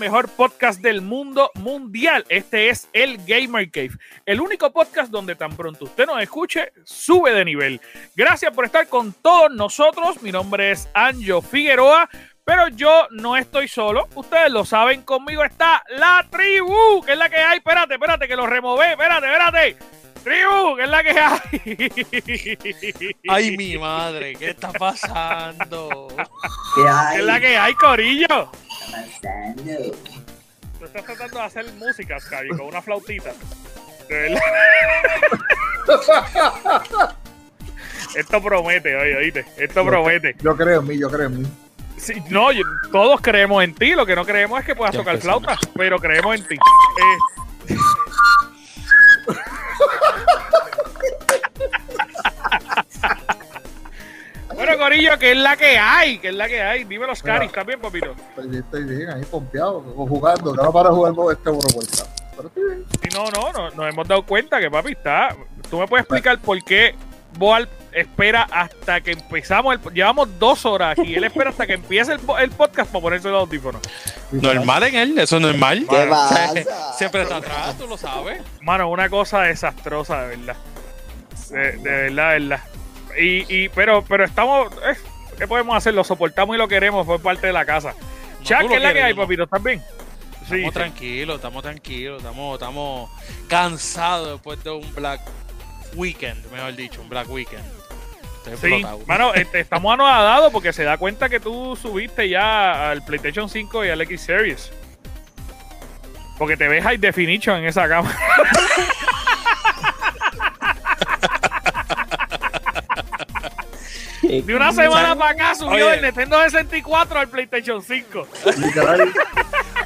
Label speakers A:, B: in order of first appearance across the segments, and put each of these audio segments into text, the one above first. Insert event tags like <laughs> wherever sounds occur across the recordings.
A: mejor podcast del mundo mundial. Este es el Gamer Cave, el único podcast donde tan pronto usted nos escuche, sube de nivel. Gracias por estar con todos nosotros. Mi nombre es Anjo Figueroa. Pero yo no estoy solo, ustedes lo saben, conmigo está la tribu, que es la que hay. Espérate, espérate, que lo remové, espérate, espérate. Tribu, que es la que
B: hay. Ay, mi madre, ¿qué está pasando?
A: ¿Qué hay? ¿Qué es la que hay, Corillo? ¿Qué Tú estás tratando de hacer música, Scary, con una flautita. Esto promete, oye, oíste. Esto promete.
C: Yo creo en mí, yo creo en mí
A: no, todos creemos en ti. Lo que no creemos es que puedas tocar flauta, pero creemos en ti. <laughs> Eh. <laughs> bueno, Corillo, que es la que hay, que es la que hay. Dime los caris, ¿estás bien, papito?
C: Estoy, bien, ahí pompeado, jugando, no para jugar este vuelta. Pero estoy bien.
A: no, no, no, nos hemos dado cuenta que papi está. ¿Tú me puedes explicar por qué Boal espera hasta que empezamos. El, llevamos dos horas aquí. Él espera hasta que empiece el, el podcast para ponerse los audífonos.
B: Normal en él, eso es normal.
D: ¿Qué pasa? <laughs>
B: Siempre está atrás, tú lo sabes.
A: Mano, una cosa desastrosa, de verdad. De, verdad, de verdad. Y, y, pero, pero estamos. Eh, ¿Qué podemos hacer? Lo soportamos y lo queremos, fue parte de la casa. No, ¿qué es la que hay, papito? ¿Estás bien?
B: Estamos tranquilos, estamos tranquilos, estamos, estamos cansados después de un Black Weekend, mejor dicho, un Black Weekend.
A: Sí, bueno, este, estamos anodadados porque se da cuenta que tú subiste ya al PlayStation 5 y al X Series. Porque te ves high definition en esa cámara. <laughs> De una semana para acá subió el Nintendo 64 al PlayStation 5.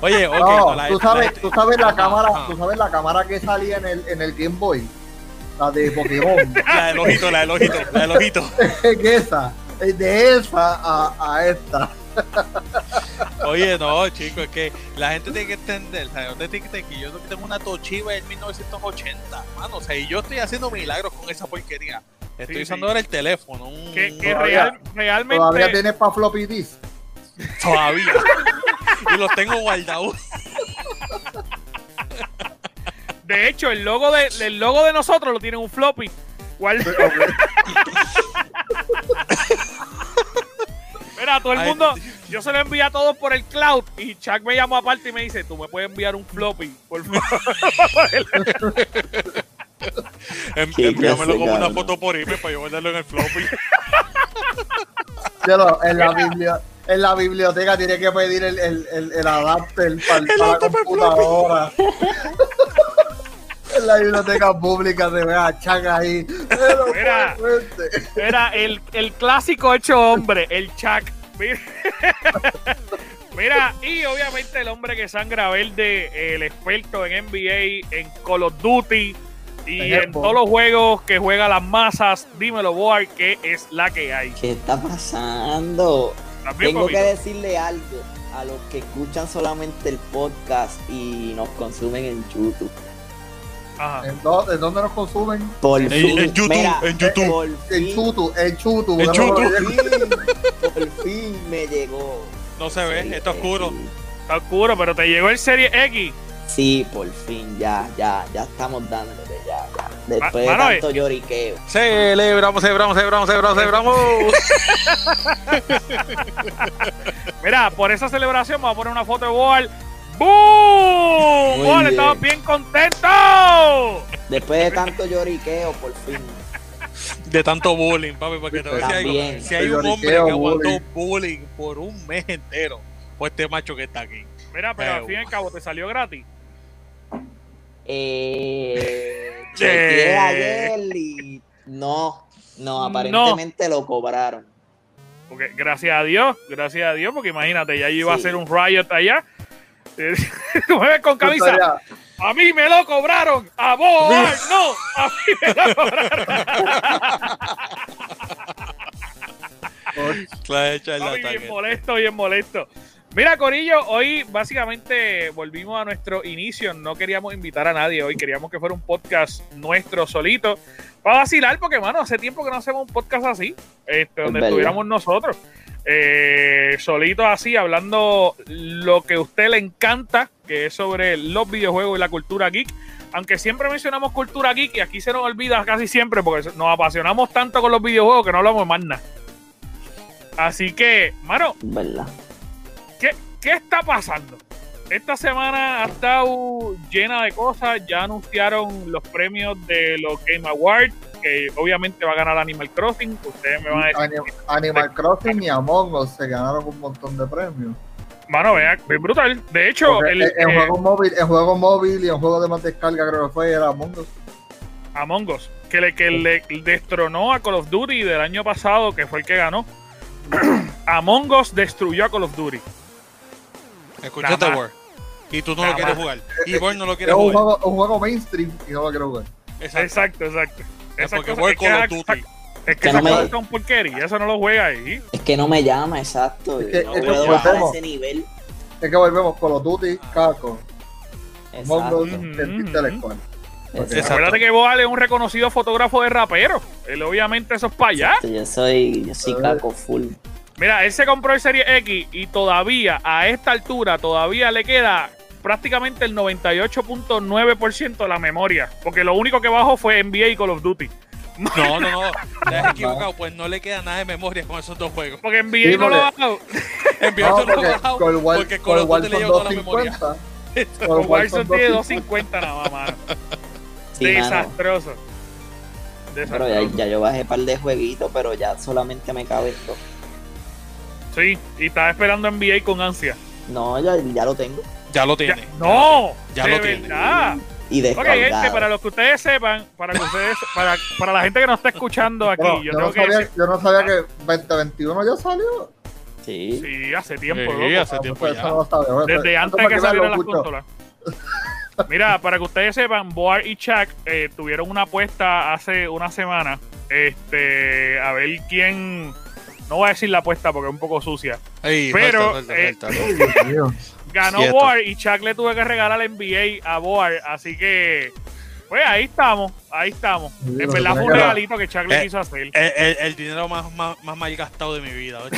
C: Oye, okay, tú sabes, tú sabes la cámara, tú sabes la cámara que salía en el, en el Game Boy la de Pokémon. <laughs>
B: la del ojito, la del ojito, la del ojito. <laughs>
C: esa, de esa a, a esta. <laughs>
B: Oye, no, chico, es que la gente tiene que entender, ¿sabes? Que yo tengo una Toshiba del 1980, mano, o sea, y yo estoy haciendo milagros con esa porquería. Estoy usando ahora el teléfono.
A: Que, real, realmente.
C: Todavía tienes para floppy disk.
B: Todavía. <laughs> y los tengo guardados.
A: De hecho, el logo de, el logo de nosotros lo tiene un floppy. <laughs> Mira, todo el mundo, yo se lo envié a todos por el cloud y Chuck me llamó aparte y me dice, tú me puedes enviar un floppy, por favor. <laughs>
B: Envíamelo como una foto por email para yo guardarlo en el floppy.
C: en la en la biblioteca tiene que pedir el, el, el, adapter para, la computadora <laughs> en la biblioteca pública se ve a Chuck ahí.
A: Era, el, el, clásico hecho hombre, el Chuck. <laughs> Mira. y obviamente el hombre que sangra verde, el experto en NBA, en Call of Duty y en todos los juegos que juega las masas. Dímelo, Boar, ¿qué es la que hay?
D: ¿Qué está pasando? Tengo que decirle algo a los que escuchan solamente el podcast y nos consumen en YouTube.
C: ¿En, dónde, nos consumen?
B: en, YouTube, en
C: YouTube. En YouTube, en YouTube.
D: En YouTube. Por fin me llegó.
B: No se ve, está oscuro.
A: Está oscuro, pero te llegó el Serie X.
D: Sí, por fin, ya, ya, ya estamos dándole, ya, ya. Después de tanto eh. lloriqueo.
B: Celebramos, celebramos, celebramos, celebramos, celebramos. <laughs>
A: Mira, por esa celebración vamos a poner una foto de Boal ¡Boom! ¡Vale, estamos bien contentos!
D: Después de tanto lloriqueo, por fin.
B: De tanto bullying, papi, porque te voy a decir si hay un hombre que aguantó bullying por un mes entero, pues este macho que está aquí.
A: Mira, pero al fin y al cabo, ¿te salió gratis?
D: Eh. Chequeé ayer y. No, no, aparentemente lo cobraron.
A: Porque gracias a Dios, gracias a Dios, porque imagínate, ya iba a ser un riot allá <laughs> Mueve con camisa. A mí me lo cobraron. A vos, no. A mí me lo cobraron. <laughs> bien molesto, bien molesto. Mira, Corillo, hoy básicamente volvimos a nuestro inicio. No queríamos invitar a nadie hoy, queríamos que fuera un podcast nuestro solito. Para vacilar, porque, mano, hace tiempo que no hacemos un podcast así, este, donde estuviéramos nosotros. Eh, solito así, hablando lo que a usted le encanta, que es sobre los videojuegos y la cultura geek. Aunque siempre mencionamos cultura geek y aquí se nos olvida casi siempre porque nos apasionamos tanto con los videojuegos que no hablamos más nada. Así que, mano,
D: ¿verdad?
A: ¿qué, ¿qué está pasando? Esta semana ha estado llena de cosas. Ya anunciaron los premios de los Game Awards que obviamente va a ganar Animal Crossing. Ustedes me van a
C: decir. Animal, Crossing y Among Us se ganaron un montón de premios.
A: Mano, vea, es brutal. De hecho,
C: el, en, eh, juego móvil, en juego móvil y en juego de más descarga creo que fue era Among Us.
A: Among Us, que le, que le destronó a Call of Duty del año pasado, que fue el que ganó. <clears throat> Among Us destruyó a Call of Duty.
B: Escúchate, War. Y tú no lo quieres jugar. Y War no lo quiere jugar.
C: Es un juego mainstream y no lo quiero jugar.
A: Exacto, exacto.
B: Es porque Call of Duty.
A: Es que, esa no me... son porquería, eso no lo juega ahí.
D: Es que no me llama, exacto. Es que, no
C: es que volvemos, ese nivel. Es que volvemos Call of Duty, Caco. Exacto.
A: Acuérdate que Boal es un reconocido fotógrafo de rapero. Él obviamente eso es para allá.
D: Yo soy, yo soy Caco full.
A: Mira, él se compró el Serie X y todavía, a esta altura, todavía le queda prácticamente el 98.9% de la memoria. Porque lo único que bajó fue NBA y Call of Duty.
B: No, no, no. <laughs> Te has equivocado. Pues no le queda nada de memoria con esos dos juegos.
A: Porque NBA sí, no lo ha bajado. <laughs>
B: NBA no, lo ha bajado. Porque Call of Duty le lleva toda la memoria.
A: Con Warzone tiene 250 nada más, mano. Desastroso.
D: Pero ya, ya, yo bajé un par de jueguitos, pero ya solamente me cabe esto.
A: Sí, y estaba esperando NBA con ansia.
D: No, ya, ya lo tengo.
B: Ya lo tiene.
A: no,
B: ya lo tiene.
D: Y
A: ok, gente, para los que ustedes sepan, para que ustedes, para, para la gente que nos está escuchando aquí, yo,
C: no sabía, yo, no sabía, que 2021 ya salió.
D: Sí.
A: Sí, hace tiempo.
B: Sí, hace tiempo pues, ya.
A: Desde antes que salieran las consolas. <laughs> Mira, para que ustedes sepan, Boar y Chuck eh, tuvieron una apuesta hace una semana. Este, a ver quién. No voy a decir la apuesta porque es un poco sucia. pero. Eh, <laughs> ganó Boar y Chuck le tuve que regalar el NBA a Boar, así que pues ahí estamos, ahí estamos. en verdad fue un regalito que Chuck le eh, quiso hacer.
B: El, dinero más, más, más, mal gastado de mi vida. <laughs>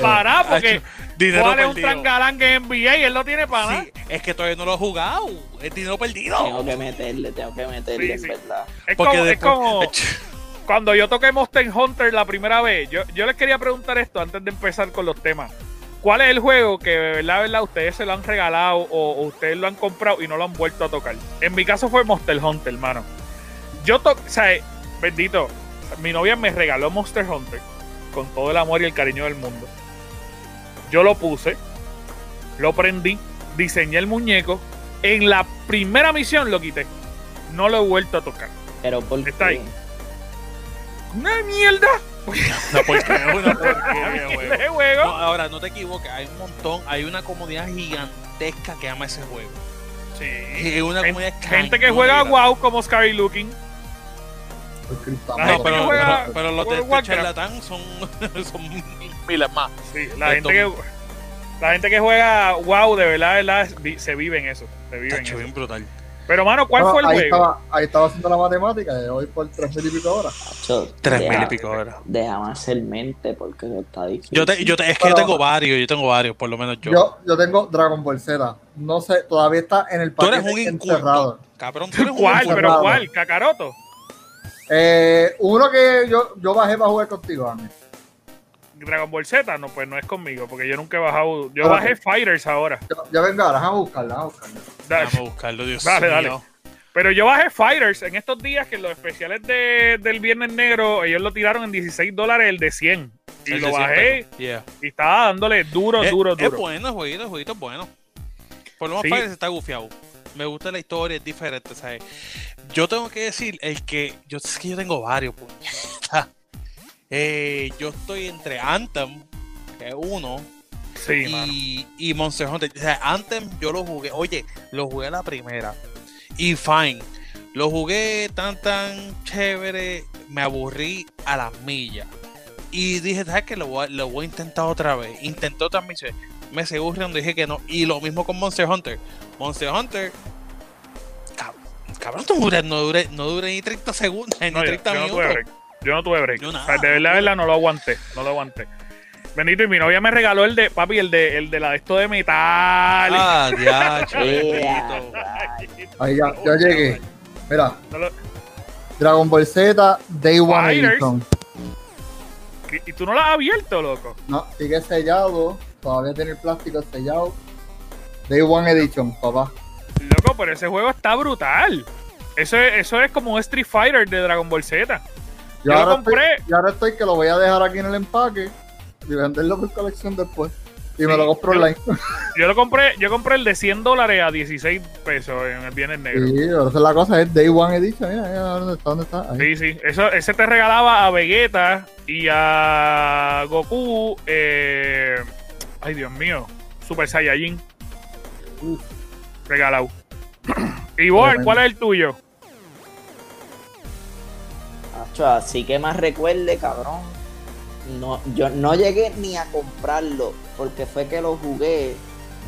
A: para, porque dinero ¿cuál es un trangalán que es NBA y él lo tiene para sí,
B: Es que todavía no lo he jugado. Es dinero perdido.
D: Tengo que meterle, tengo que meterle, en verdad.
A: Es como, es como cuando yo toqué Monster Hunter la primera vez, yo, yo les quería preguntar esto antes de empezar con los temas. ¿Cuál es el juego que, verdad, verdad, ustedes se lo han regalado o, ustedes lo han comprado y no lo han vuelto a tocar? En mi caso fue Monster Hunter, hermano. Yo toqué, o sea, bendito, mi novia me regaló Monster Hunter con todo el amor y el cariño del mundo. Yo lo puse, lo prendí, diseñé el muñeco. En la primera misión lo quité. No lo he vuelto a tocar.
D: Pero ¿por
A: Está ahí una mierda.
B: No, porque es una porquería, <laughs> juego. No, ahora, no te equivoques, hay un montón, hay una comunidad gigantesca que ama ese juego.
A: Sí.
B: Es una comunidad
A: Gente que juega WoW como Scary Looking.
B: No, pero, juega, pero, los de este charlatán son, <laughs> son miles más.
A: Sí, la gente, que, la gente que juega WoW de verdad, de verdad se vive en eso. Se vive en eso.
B: bien brutal.
A: Pero, mano, ¿cuál fue el
C: ahí
A: juego?
C: Estaba, ahí estaba haciendo la matemática y hoy por tres mil y pico horas.
B: Tres mil y pico horas.
D: Déjame hacer mente porque eso está difícil.
B: Yo, te, yo te, es que yo tengo varios, yo tengo varios, por lo menos yo.
C: Yo, yo tengo Dragon Ball Z. No sé, todavía está en el
B: paquete Tú eres un encerrado.
A: Cabrón, tú eres un ¿Cuál? ¿Pero cuál? ¿Cacaroto?
C: Eh, uno que yo, yo bajé para jugar contigo, Ángel.
A: Dragon Ball Z, no, pues no es conmigo, porque yo nunca he bajado. Yo bajé Fighters ahora.
C: Ya, venga, ahora, vamos a buscarlo, vamos a buscarlo.
B: Vamos a buscarlo, Dios
A: Dale, mío. dale. Pero yo bajé Fighters en estos días que los especiales de, del Viernes Negro, ellos lo tiraron en 16 dólares el de 100. Y lo bajé y estaba dándole duro, duro, duro.
B: Es bueno el jueguito, el jueguito es bueno. Por lo menos Fighters está gufiado. Me gusta la historia, es diferente, ¿sabes? Yo tengo que decir, el que. Yo es que yo tengo varios, eh, yo estoy entre Anthem, que es uno.
A: Sí,
B: y, y Monster Hunter. O sea, Anthem yo lo jugué. Oye, lo jugué a la primera. Y fine. Lo jugué tan tan chévere, me aburrí a las millas. Y dije, ¿sabes qué? Lo voy, a, lo voy a intentar otra vez. Intentó otra misión. Me seguro donde dije que no. Y lo mismo con Monster Hunter. Monster Hunter, Cabrón, no dure, no dure, no dure ni 30 segundos, ni 30 minutos.
A: Yo no tuve break. de verdad, de verdad, no lo aguanté. No lo aguanté. Benito, y mi novia me regaló el de, papi, el de, el de la de esto de metal.
B: Ah, <laughs> diacho,
C: Ahí ya, ya llegué. Mira. Dragon Ball Z, Day One Edition.
A: ¿Y, tú no lo has abierto, loco?
C: No, sigue sellado. Todavía tiene el plástico sellado. Day One Edition, papá.
A: Loco, pero ese juego está brutal. Eso es, eso es como un Street Fighter de Dragon Ball Z.
C: Yo, lo compré. y ahora estoy que lo voy a dejar aquí en el empaque y venderlo por colección después. Y me lo compro online. <laughs>
A: Yo lo compré, yo compré el de 100 dólares a 16 pesos en el Viernes Negro.
C: Sí, pero esa es la cosa, es Day One Edition. Mira, mira, ¿dónde está? ¿Dónde está?
A: Sí, sí. Eso, ese te regalaba a Vegeta y a Goku. Eh, ay, Dios mío. Super Saiyajin. Uf, regalado. <clears throat> y vos, ¿cuál es el tuyo?
D: Así que más recuerde, cabrón no, yo no llegué ni a comprarlo, porque fue que lo jugué.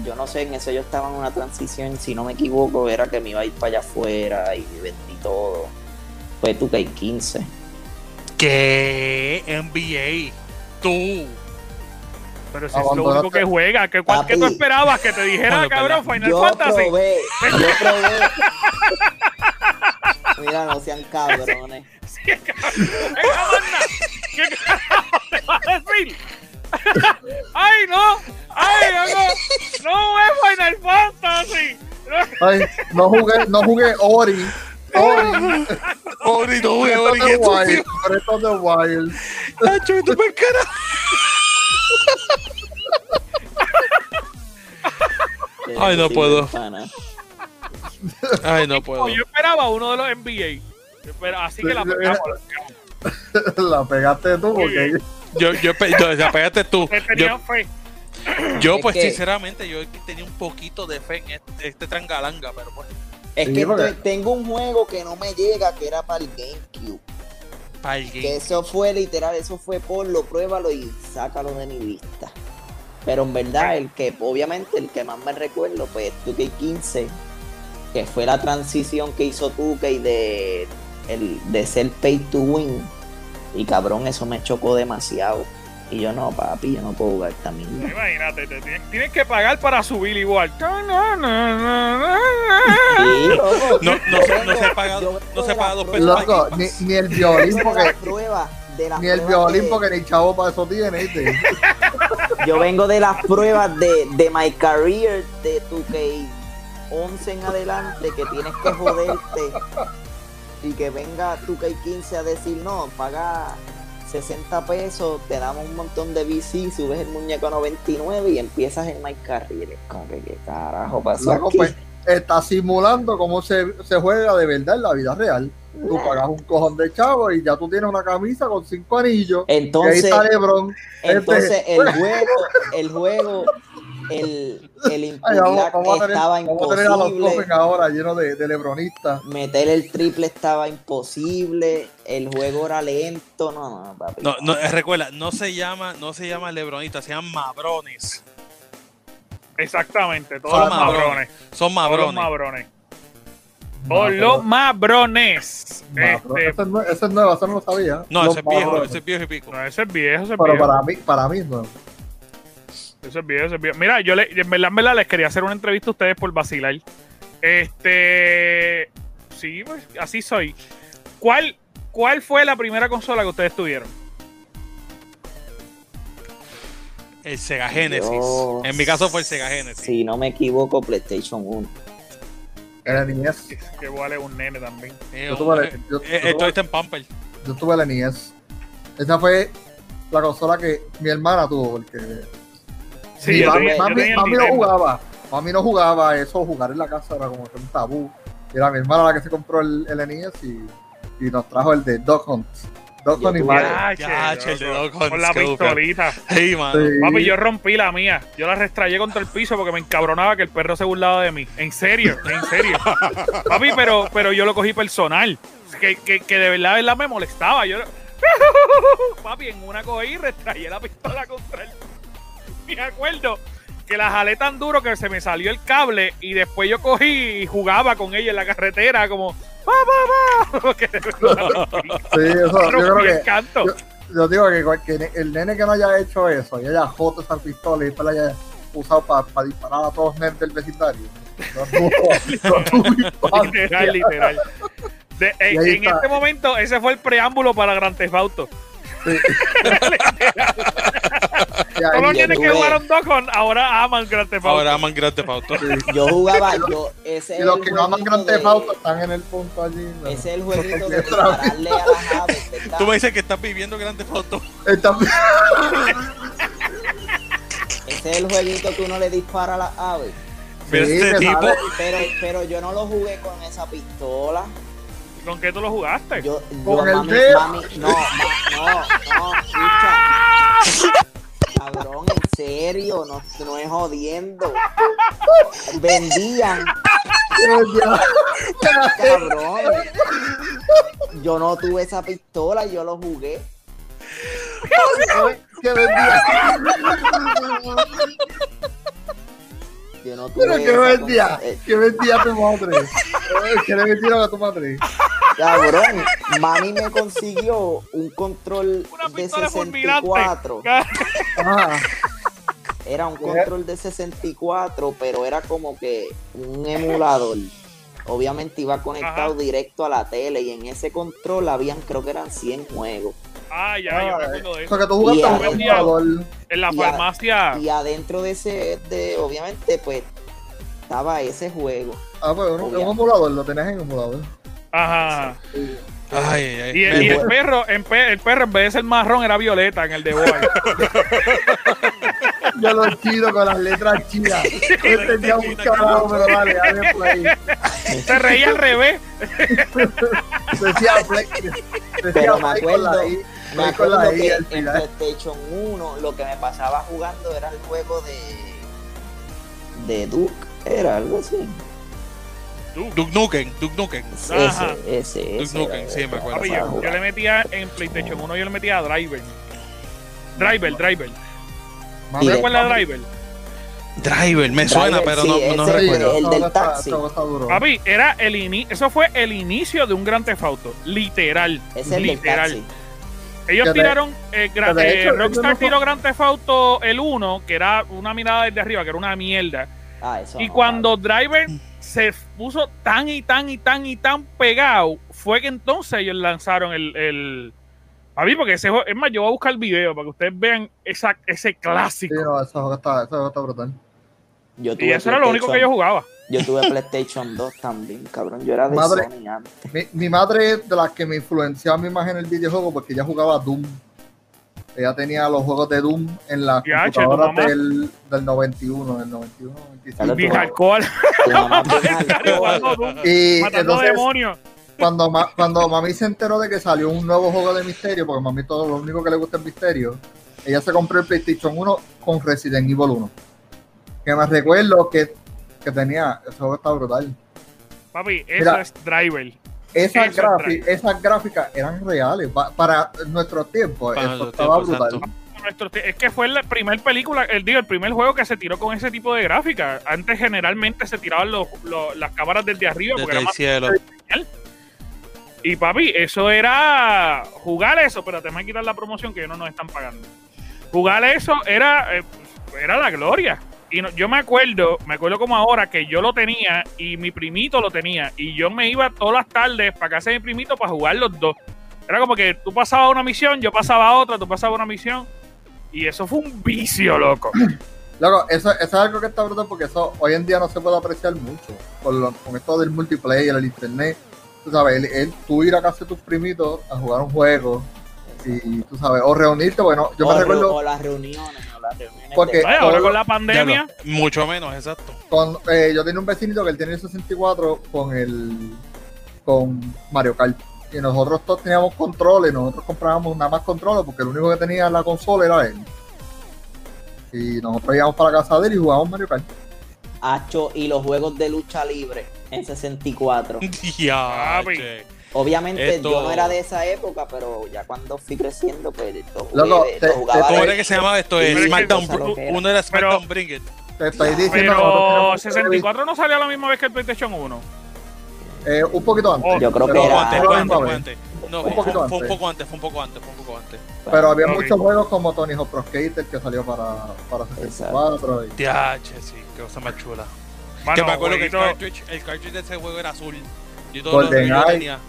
D: Yo no sé, en eso yo estaba en una transición, si no me equivoco, era que me iba a ir para allá afuera y vendí todo. Fue tu que 15.
B: ¿Qué? NBA. Tú.
A: Pero si es lo único que juega, ¿qué, cuál, tú esperabas? Que te dijera, cabrón, Final
D: yo
A: Fantasy.
D: Probé, yo <laughs> probé. Mira, no sean cabrones. <laughs>
A: ¿Qué carajo te vas a decir? <laughs> ¡Ay, no! ¡Ay, no! ¡No es Final Fantasy!
C: Ay, no jugué, no jugué Ori. Ori.
B: Ori, no jugué Ori.
C: Breath of the Wild. Breath of the Wild.
B: Nacho, tú me. Ay, no puedo. Ay, no puedo.
A: Yo esperaba uno de los NBA. Así que la pegamos. <laughs>
C: la pegaste tú porque
B: yo, yo, la pegaste tú. Yo, yo pues sinceramente yo tenía un poquito de fe en este, este trangalanga, pero pues.
D: Es que tengo un juego que no me llega que era para el GameCube.
B: Para el
D: Que eso fue literal, eso fue por lo pruébalo y sácalo de mi vista. Pero en verdad, el que, obviamente, el que más me recuerdo, pues 2K15, que fue la transición que hizo 2K de, el, de ser pay to win y cabrón, eso me chocó demasiado. Y yo no, papi, yo no puedo jugar también.
A: Imagínate, te tienes, que pagar para subir igual.
B: no, no, no, se paga, no se paga dos pesos.
C: Loco, ni, ni, el violín porque. ni el violín porque ni chavo para eso tiene. <laughs>
D: Yo vengo de las pruebas de, de My Career de tu que 11 en adelante que tienes que joderte y que venga tu k 15 a decir no, paga 60 pesos, te damos un montón de VC, subes el muñeco a 99 y empiezas en My. Como que qué carajo pasó. aquí? Pues,
C: está simulando cómo se, se, juega de verdad en la vida real. Tú pagas un cojón de chavo y ya tú tienes una camisa con cinco anillos.
D: Entonces,
C: y ahí está Lebron.
D: entonces este el juego, el juego el, el estaba imposible.
C: ahora lleno de, de, lebronistas.
D: Meter el triple estaba imposible. El juego era lento. No, no, papi.
B: No, no, recuerda, no se llama, no se llama lebronista, se llaman mabrones.
A: Exactamente, todos Son los mabrones.
B: Son mabrones.
A: Todos los mabrones. O los mabrones.
C: Este... Ese, es, es nuevo, eso no lo sabía.
B: No, ese es viejo, ese es viejo y pico.
A: No, ese es viejo, ese es
C: Pero para mí, para mí es nuevo.
A: Eso es bien, eso es bien. Mira, yo le, en verdad, en verdad les quería hacer una entrevista a ustedes por vacilar. Este. Sí, pues así soy. ¿Cuál, ¿Cuál fue la primera consola que ustedes tuvieron?
B: El Sega Genesis. en mi caso fue el Sega Genesis.
D: Si no me equivoco, PlayStation 1.
C: Era NES.
A: Que vale un nene también.
B: yo tuve, yo, eh, esto está en Pamper.
C: Yo tuve la NES. Esa fue la consola que mi hermana tuvo, porque Sí, mami, mami, no jugaba. Mami no jugaba eso, jugar en la casa era como un tabú. Era mi hermana la que se compró el, el NES y, y nos trajo el de Dog Hunt. Dog Hunt y
B: Mario. Con
A: la pistolita.
B: Sí, man.
A: Papi, yo rompí la mía. Yo la restrayé contra el piso porque me encabronaba que el perro se burlaba de mí. En serio, en serio. <laughs> Papi, pero, pero yo lo cogí personal. Que, que, que de verdad, de verdad me molestaba. Yo, <laughs> Papi, en una cogí y restrayé la pistola contra el <laughs> me acuerdo que la jalé tan duro que se me salió el cable y después yo cogí y jugaba con ella en la carretera como ¡Va, va, va! <laughs> sí,
C: eso, yo creo que yo, yo, digo que, que, el nene que no haya hecho eso y haya joto esa pistola y después la haya usado para disparar a todos los nenes del vecindario. <laughs>
A: literal, literal. en este momento, ese fue el preámbulo para Grand Theft Auto. <laughs> Sí. Solo tienes que jugar un con ahora aman Grand Theft Auto.
B: Ahora aman Grand Theft Auto.
D: Yo jugaba, yo, ese
C: y los que no aman Grand Theft Auto están en el punto allí.
D: Ese es el jueguito de <laughs> dispararle a las aves,
B: Tú me dices que estás viviendo Grand Theft Auto. <laughs>
D: ese es el jueguito que uno le dispara a las aves.
B: Este tipo...
D: pero, pero yo no lo jugué con esa pistola.
A: ¿Con qué tú lo jugaste?
D: Yo,
C: con
D: el
C: mami,
D: no, no, no, escucha. <laughs> Cabrón, en serio, no, no es jodiendo. Vendían. Cabrón. Yo no tuve esa pistola, yo lo jugué.
C: ¿Qué vendía?
D: Yo no tuve
C: Pero que vendía, que vendía tu madre. ¿Qué le vendieron a tu madre?
D: Cabrón, mami me consiguió un control de 64. Era un control de 64, pero era como que un emulador. Obviamente iba conectado directo a la tele y en ese control habían, creo que eran 100 juegos.
A: Ah, ya, yo me acuerdo de eso.
C: O sea, que tú jugaste un emulador.
A: En la farmacia.
D: Y adentro de ese, de, obviamente, pues, estaba ese juego.
C: Ah, pues un, un emulador, lo tenías en emulador.
A: Ajá.
B: Ay, ay,
A: y, el, y el perro, en pe, el perro en vez de ser marrón era violeta en el de Boy. <laughs>
C: Yo lo chido con las letras chidas. Yo tenía un carajo, pero vale, dale play.
A: Se reía al revés.
C: Decía play.
D: Pero me acuerdo, me acuerdo que en. PlayStation 1 lo que me pasaba jugando era el juego de de Duke, era algo así.
B: Duke Nukem, Duke Nukem.
A: Ajá.
D: Ese, ese,
B: Duke Nukem, sí, me acuerdo.
A: Papi, yo, yo le metía en PlayStation 1, yo le metía a Driver. Driver, Driver.
C: Mami,
A: ¿Te
D: de-
A: acuerdas de Driver?
B: Driver, me suena,
D: Driver,
B: pero
D: sí,
B: no, no recuerdo.
D: el del taxi.
A: Papi, era el ini eso fue el inicio de un Gran Theft Auto. Literal.
D: Ese es el del
A: literal.
D: taxi.
A: Ellos
C: Que
A: tiraron, eh, eh, Rockstar
C: no
A: tiró Grand Theft Auto el 1, que era una mirada desde arriba, que era una mierda.
D: Ah, eso
A: Y
D: no,
A: cuando Driver se puso tan y tan y tan y tan pegado, fue que entonces ellos lanzaron el. el... A mí, porque ese juego, es más, yo voy a buscar el video para que ustedes vean esa, ese
C: Sí,
A: clásico.
C: no, eso juego está, ese juego está brutal.
D: Yo
A: y eso era lo único que yo jugaba.
D: Yo tuve <laughs> PlayStation 2 también, cabrón. Yo era de
C: Madre-
D: Sony antes.
C: Mi, mi madre es de las que me influenció a mi imagen en el videojuego porque ella jugaba Doom. Ella tenía los juegos de Doom en la
A: Ya,
C: computadora del, del 91, del 91, 95.
D: Dale,
A: Bien
D: tu-
A: alcohol,
D: Tu mamá es bien
A: Estaría
D: alcohol.
A: jugando Doom,
C: Y
A: matando
C: entonces,
A: demonios.
C: cuando, ma- cuando mami se enteró de que salió un nuevo juego de misterio, porque a mami todo lo único que le gusta es misterio, ella se compró el PlayStation 1 con Resident Evil 1. Que me recuerdo que, que tenía, ese juego está brutal.
A: Papi, eso
C: Mira.
A: es Driver.
C: Esas,
A: es
C: gráficas eran reales pa- para nuestro tiempo.
B: Para
C: Eso estaba
B: tiempo,
C: brutal.
A: es que fue la primer película, el, digo, el primer juego que se tiró con ese tipo de gráfica. Antes generalmente se tiraban los, los- las cámaras desde arriba porque
B: Desde el
A: más
B: cielo.
A: Y papi, eso era jugar eso, pero te me quitar la promoción que no nos están pagando. Jugar eso era, eh, era la gloria. Y no- yo me acuerdo, me acuerdo como ahora que yo lo tenía y mi primito lo tenía. Y yo me iba todas las tardes para casa de mi primito para jugar los dos. Era como que tú pasabas una misión, yo pasaba otra, tú pasabas una misión. Y eso fue un vicio, loco. <clears throat>
C: Loco, eso, eso es algo que está brutal porque eso hoy en día no se puede apreciar mucho. Con, lo- con esto del multiplayer, el internet. Tú sabes, el, el- tú ir a casa de tus primitos a jugar un juego y tú sabes, o reunirte, bueno, yo
D: o,
C: me
D: re-
C: recuerdo
D: o las reuniones, reuniones
C: Porque-
D: de-
A: ahora con la pandemia,
B: mucho menos, exacto.
C: con, eh, yo tenía un vecinito que él tenía el 64 con el con Mario Kart. Y nosotros todos teníamos controles, nosotros comprábamos nada más controles porque el único que tenía la consola era él. Y nosotros íbamos para la casa de él y jugábamos Mario Kart.
D: Hacho y los juegos de lucha libre en 64.
B: Ya. <laughs>
D: Obviamente
B: Esto-
D: yo no era de esa época, pero ya cuando fui creciendo, pues lo
C: Loco,
D: lo
C: te-
D: jugaba
C: te-
B: ¿Cómo
D: de-
B: era que se llamaba esto? El SmackDown. Uno era
A: Pero-
B: SmackDown Bring It.
C: Te estoy diciendo
A: Pero 64 no salió a la misma vez que el PlayStation 1.
C: Eh, un poquito antes.
D: Yo creo que era-
B: Antes,
C: fue
B: antes, fue antes. No,
C: Un
B: fue,
C: poquito
B: fue un
C: antes.
B: poco antes, fue un poco antes, fue un poco antes.
C: Pero había
A: Ok.
C: muchos juegos como Tony Hawk Pro Skater que salió para, para 64. y-
B: TH, sí, qué cosa más chula.
A: Mano,
B: que me acuerdo que el cartridge, el cartridge de ese juego era azul.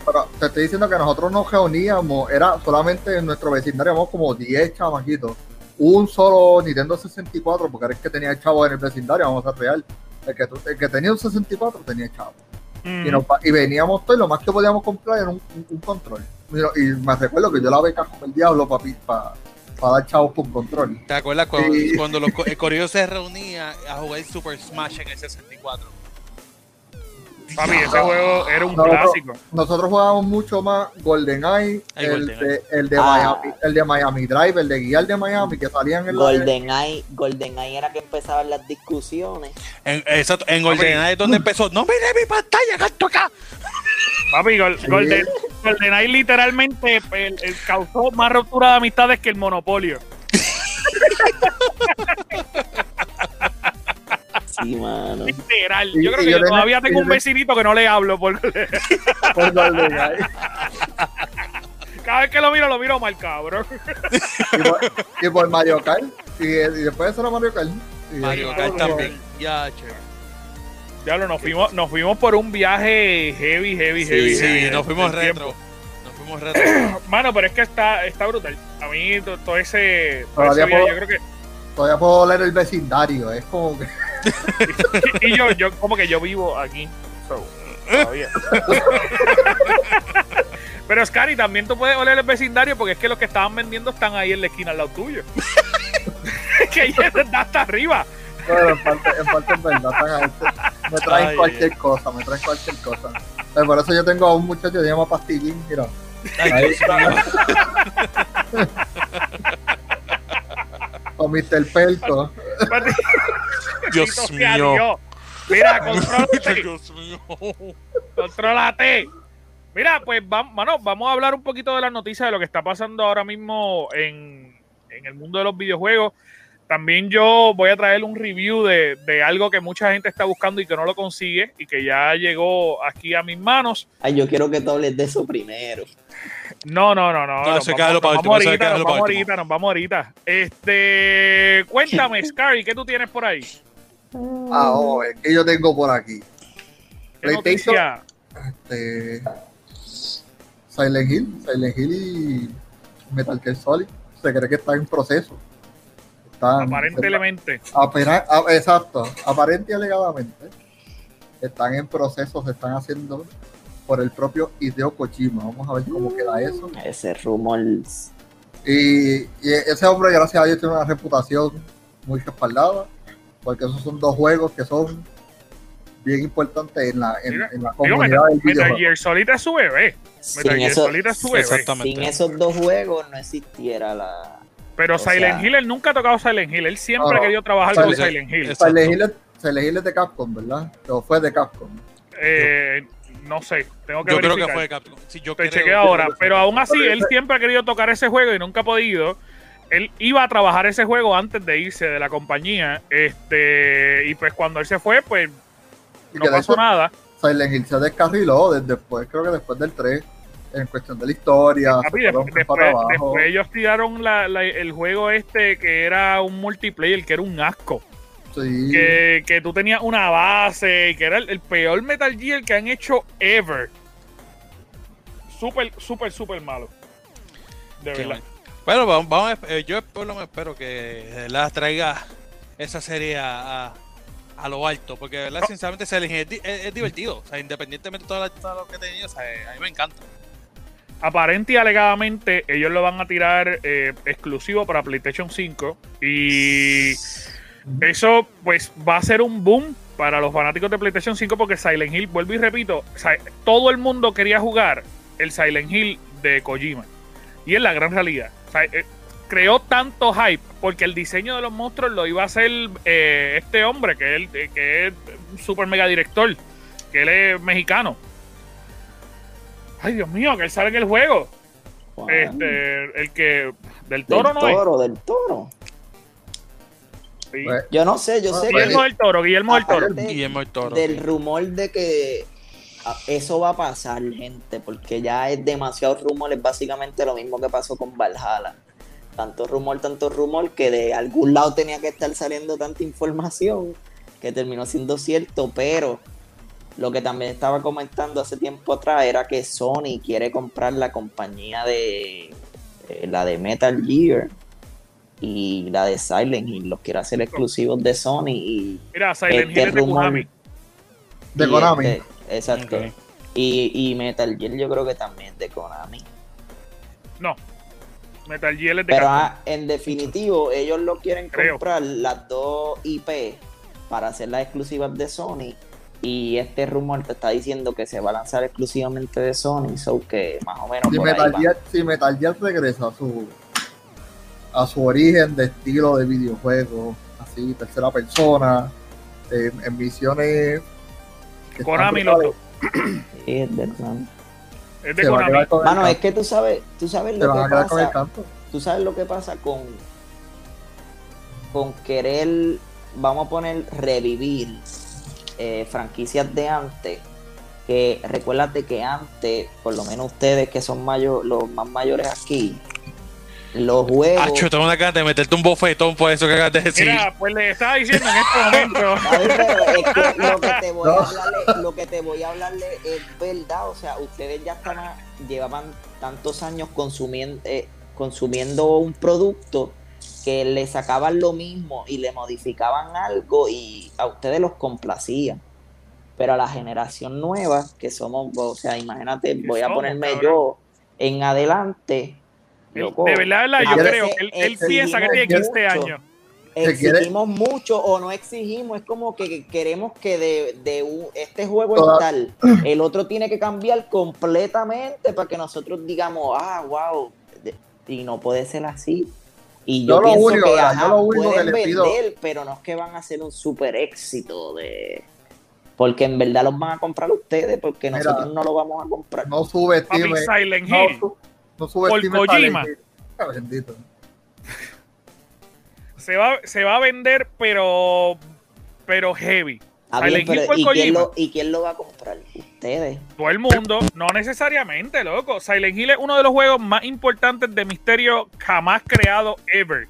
C: Pero te estoy diciendo que nosotros nos reuníamos, era solamente en nuestro vecindario, éramos como 10 chamaquitos. Un solo Nintendo 64, porque era el que tenía el chavo en el vecindario, vamos a ser real. El que, el que tenía un 64 tenía el chavo.
A: Mm.
C: Y, nos pa- y veníamos todos y lo más que podíamos comprar era un, un- un control. Y, me recuerdo que yo la beca con el diablo para dar chavos con control.
B: ¿Te acuerdas cuando,
C: Sí.
B: cuando los, el corillo se reunía a jugar Super Smash en el 64?
A: Papi, ese juego era un
C: No, no.
A: clásico.
C: Nosotros jugábamos mucho más GoldenEye,
B: Ay,
C: el,
B: GoldenEye.
C: de, el, de
D: Ah.
C: Miami, el de Miami Drive, el de guiar de Miami, que salían en la...
D: GoldenEye, GoldenEye era que empezaban las discusiones.
B: En, exacto, en GoldenEye es donde empezó. ¡No mire mi pantalla, gato acá!
A: Papi, Gol- Golden, GoldenEye literalmente el- el causó más ruptura de amistades que el monopolio. <laughs>
D: Sí, <laughs> mano.
A: Literal.
C: Y-
A: Yo creo
C: y
A: que
C: yo
A: todavía tengo un vecinito que no le hablo porque
C: por <laughs> <laughs> GoldenEye.
A: cada vez que lo miro, lo miro mal, cabrón.
C: y, por, y por Mario Kart. Y, y después de eso era Mario Kart. Y
B: Mario Kart también. Ya, che.
A: Diablo, nos fuimos, nos fuimos por un viaje heavy, heavy,
D: Sí,
A: heavy.
B: Sí,
A: heavy,
B: nos fuimos
A: tiempo.
B: retro. Nos fuimos retro. <coughs>
A: Mano, pero es que está, está brutal. A mí to- todo ese, todo
C: Todavía
A: ese
C: puedo-
A: yo creo
C: Todavía puedo oler el vecindario. Es como que.
A: Y yo, yo como que yo vivo aquí. so, todavía. Pero Scary, también tú puedes oler el vecindario porque es que los que estaban vendiendo están ahí en la esquina al lado tuyo. <laughs> que ahí está hasta arriba.
C: Bueno, en parte, en parte es verdad. están ahí. Me traen
B: Ay,
C: cualquier cosa, me traen cualquier cosa. Por eso yo tengo a un muchacho que se llama Pastillín. Mira. Ahí
B: mío. <laughs>
C: O Mr. Pelco.
B: Dios mío.
A: Dios. Mira, <laughs> contrólate.
B: Dios mío.
A: Contrólate. Mira, pues vamos, mano, vamos a hablar un poquito de las noticias de lo que está pasando ahora mismo en, en el mundo de los videojuegos. También yo voy a traer un review de, de algo que mucha gente está buscando y que no lo consigue y que ya llegó aquí a mis manos.
D: Ay, yo quiero que tú hables de eso primero.
A: No, no, no, no.
B: No,
A: nos vamos, nos vamos ahorita, nos vamos
B: último.
A: ahorita, nos vamos ahorita. Este, cuéntame, <laughs> Scary, ¿qué tú tienes por ahí?
C: Ah, oh, es que yo tengo por aquí.
A: ¿Qué
C: PlayStation. Este, Silent Hill, Silent Hill y Metal Gear Solid. Se cree que está en proceso. Están,
A: Aparentemente.
C: Apera- a- exacto, aparente y alegadamente están en proceso, se están haciendo por el propio Hideo Kojima. Vamos a ver cómo queda eso.
D: Ese rumor.
C: Y, y ese hombre, gracias a Dios, tiene una reputación muy respaldada, porque esos son dos juegos que son bien importantes en la, en,
A: Mira,
C: en la
A: Digo,
C: comunidad
A: Metal,
C: del
A: Metal
C: videojuego.
A: Gear Solid es su bebé.
D: Sin,
A: Metal Gear Solid es su bebé.
B: Exactamente.
D: sin esos dos juegos no existiera la.
A: Pero
D: O
A: Silent
D: sea-
A: Hill, él nunca ha tocado Silent Hill. Él siempre
C: No,
A: ha querido trabajar
C: Silent-
A: con Silent Hill.
C: Silent Hill, es- Silent Hill es de Capcom, ¿verdad? O fue de Capcom.
A: Eh, no sé, tengo que
B: Yo creo que fue de Capcom. Sí, yo
A: Te
B: creo.
A: chequeo ahora. Pero aún así, él siempre ha querido tocar ese juego y nunca ha podido. Él iba a trabajar ese juego antes de irse de la compañía. Este, y pues cuando él se fue, pues
C: Y
A: no pasó
C: hecho,
A: nada.
C: Silent Hill se descarriló desde después, creo que después del 3, en cuestión de la historia.
A: después,
C: para
A: después-
C: abajo.
A: después ellos tiraron la- la- el juego este que era un multiplayer, que era un asco.
C: Sí.
A: que, que tú tenías una base y que era el, el peor Metal Gear que han hecho ever. Súper, súper, súper malo. De
B: Qué
A: verdad.
B: mal. Bueno, vamos, vamos a- eh, yo por lo menos espero que la traiga esa serie a, a- a lo alto, porque ¿verdad?
A: Oh.
B: sinceramente Silent Hill es, es- es divertido, o sea, independientemente de todo, la- todo lo que he tenido, o sea, a mí me encanta.
A: Aparente y alegadamente, ellos lo van a tirar eh, exclusivo para PlayStation 5. Y eso, pues, va a ser un boom para los fanáticos de PlayStation 5 porque Silent Hill, vuelvo y repito, o sea, todo el mundo quería jugar el Silent Hill de Kojima. Y es la gran realidad. O sea, eh, creó tanto hype porque el diseño de los monstruos lo iba a hacer eh, este hombre, que, él, eh, que es un super mega director, que él es mexicano. Ay, Dios mío, que él sale en el juego. Este, el que. Del
D: del
A: toro no es.
D: toro, del toro. Pues, yo no sé, yo sé
A: Guillermo del Toro, Guillermo del Toro.
B: Guillermo del Toro.
D: Del rumor de que eso va a pasar, gente, porque ya es demasiado rumor, es básicamente lo mismo que pasó con Valhalla. Tanto rumor, tanto rumor, que de algún lado tenía que estar saliendo tanta información que terminó siendo cierto, pero lo que también estaba comentando hace tiempo atrás era que Sony quiere comprar la compañía de eh, la de Metal Gear y la de Silent Hill. Los quiere hacer exclusivos de Sony. Y
A: Mira, Silent este Hill es de Konami.
C: De Konami.
D: Este, exacto. Y, y, Metal Gear yo creo que también de Konami.
A: No. Metal Gear es de
D: Pero ah, en definitivo, ellos lo quieren comprar las dos IP para hacer las exclusivas de Sony y este rumor te está diciendo que se va a lanzar exclusivamente de Sony, so que más o menos.
C: Si, Metal, Gear, si Metal Gear regresa a su a su origen de estilo de videojuego, así, tercera persona, en misiones.
A: Konami lo
D: Sí, es de Konami.
A: Es de Konami.
D: Mano, es que tú sabes, tú sabes lo que pasa. Tú sabes lo que pasa con con querer, vamos a poner revivir eh, franquicias de antes, que recuérdate que antes, por lo menos ustedes que son mayor, los más mayores aquí, los juegos.
B: Acho, tengo una de meterte un bofetón por eso que acabas de decir.
A: Mira, pues le estaba diciendo en este momento. <laughs> <laughs>
D: lo, que te voy a hablarle, lo que te voy a hablarle es verdad. O sea, ustedes ya están llevaban tantos años consumiendo, eh, consumiendo un producto que le sacaban lo mismo y le modificaban algo y a ustedes los complacían. Pero a la generación nueva, que somos, o sea, imagínate, voy a ponerme yo en adelante.
A: De verdad, yo creo que él, piensa que tiene 15 años.
D: Exigimos mucho o no exigimos, es como que queremos que de, de este juego es tal, <clears throat> el otro tiene que cambiar completamente para que nosotros digamos, ah, wow, y no puede ser así. Y yo, pienso que ajá, pueden vender, pero no es que van a ser un super éxito de porque en verdad los van a comprar ustedes porque nosotros no lo vamos a comprar.
C: No subestime.
A: Silent Hill. No, no Por Kojima. Ah, bendito. Se va, se va a vender, pero pero heavy.
D: ¿y, quién lo, va a comprar? Ustedes.
A: Todo el mundo, no necesariamente, loco. Silent Hill es uno de los juegos más importantes de misterio jamás creado ever.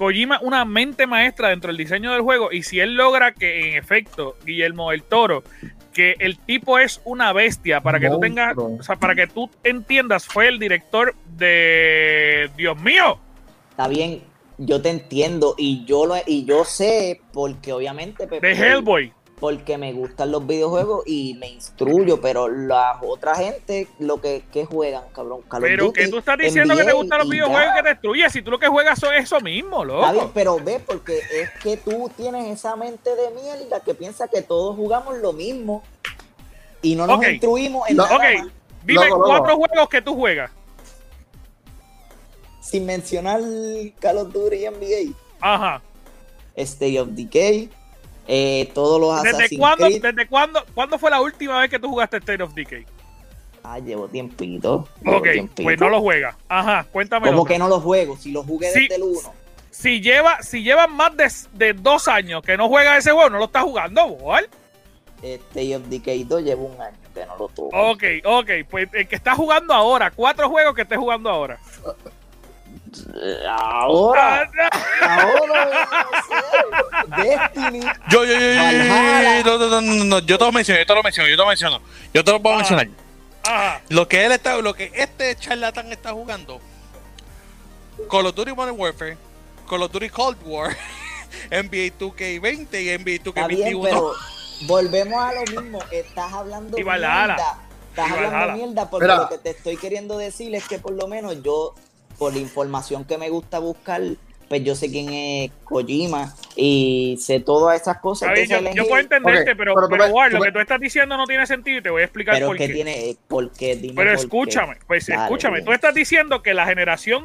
A: Kojima una mente maestra dentro del diseño del juego y si él logra que en efecto Guillermo del Toro que el tipo es una bestia para que tú tengas, o sea, para que tú entiendas, fue el director de Dios mío.
D: Está bien, yo te entiendo y yo lo y yo sé porque obviamente
A: de Hellboy
D: porque me gustan los videojuegos y me instruyo, pero la otra gente lo que, juegan, cabrón.
A: pero que tú estás diciendo que te gustan los videojuegos y que te destruyes, si tú lo que juegas son eso mismo, loco.
D: pero ve, porque es que tú tienes esa mente de mierda que piensa que todos jugamos lo mismo y no nos instruimos en nada.
A: Ok, dime cuatro juegos que tú juegas.
D: Sin mencionar Call of Duty y NBA.
A: Ajá.
D: State of Decay. Eh, todos los
A: ¿Desde cuándo, ¿Desde cuándo, cuándo fue la última vez que tú jugaste State of Decay?
D: Ah, llevo tiempito.
A: ok, pues no lo juega. Ajá, cuéntame.
D: ¿Cómo que no lo juego? Si lo jugué desde el 1.
A: Si lleva, si lleva más de, dos años que no juega ese juego, no lo está jugando, ¿vale?
D: State of Decay 2 llevo un año que no lo tuve.
A: Ok, ok, pues el que está jugando ahora, cuatro juegos que esté jugando ahora. <laughs>
D: Ahora, ahora, Destiny.
B: Yo, yo, yo, yo, no, no, no, no, yo te lo menciono, yo te lo menciono, yo te lo menciono. Yo te lo puedo mencionar. Lo que él está, lo que este charlatán está jugando, Call of Duty Modern Warfare, Call of Duty Cold War, <laughs> NBA 2K20 y NBA 2K21.
D: pero volvemos a lo mismo. Estás hablando de mierda. Estás hablando mierda porque lo que te estoy queriendo decir es que por lo menos yo por la información que me gusta buscar, pues yo sé quién es Kojima y sé todas esas cosas.
A: yo, puedo entenderte, pero, pero, lo que tú estás diciendo no tiene sentido y te voy a explicar
D: por qué. Tiene, por qué
A: pero escúchame, pues escúchame, tú estás diciendo que la generación,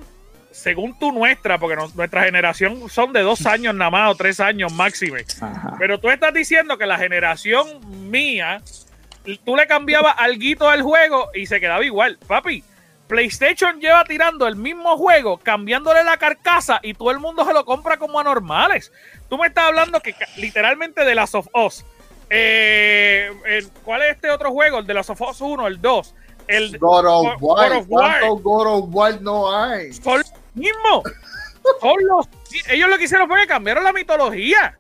A: según tú nuestra, porque nuestra generación son de dos años nada más o tres años máximo, pero tú estás diciendo que la generación mía, tú le cambiabas algo al juego y se quedaba igual. Papi, PlayStation lleva tirando el mismo juego, cambiándole la carcasa y todo el mundo se lo compra como anormales. Tú me estás hablando que literalmente de Last of Us. Eh, ¿Cuál es este otro juego? El de Last of Us 1, el 2. El
C: God of, War. ¿Cuántos God of War no hay?
A: Son los mismos. Son los, ellos lo que hicieron fue que cambiaron la mitología.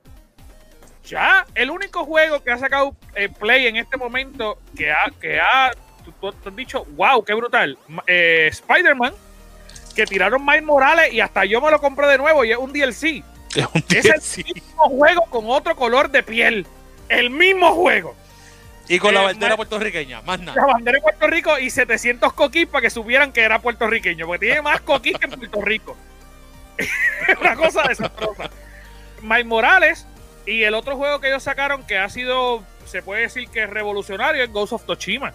A: Ya, el único juego que ha sacado eh, Play en este momento que ha, que ha tú, has dicho, wow, qué brutal. Eh, Spider-Man, que tiraron Miles Morales y hasta yo me lo compré de nuevo y es un DLC. <laughs> Es, un DLC. el mismo juego con otro color de piel. El mismo juego.
B: Y con la eh, bandera puertorriqueña, más nada.
A: La bandera de Puerto Rico y 700 coquis para que supieran que era puertorriqueño, porque tiene más coquis que en Puerto Rico. <laughs> Una cosa desastrosa. Miles Morales y el otro juego que ellos sacaron que ha sido, se puede decir que es revolucionario, es Ghost of Toshima.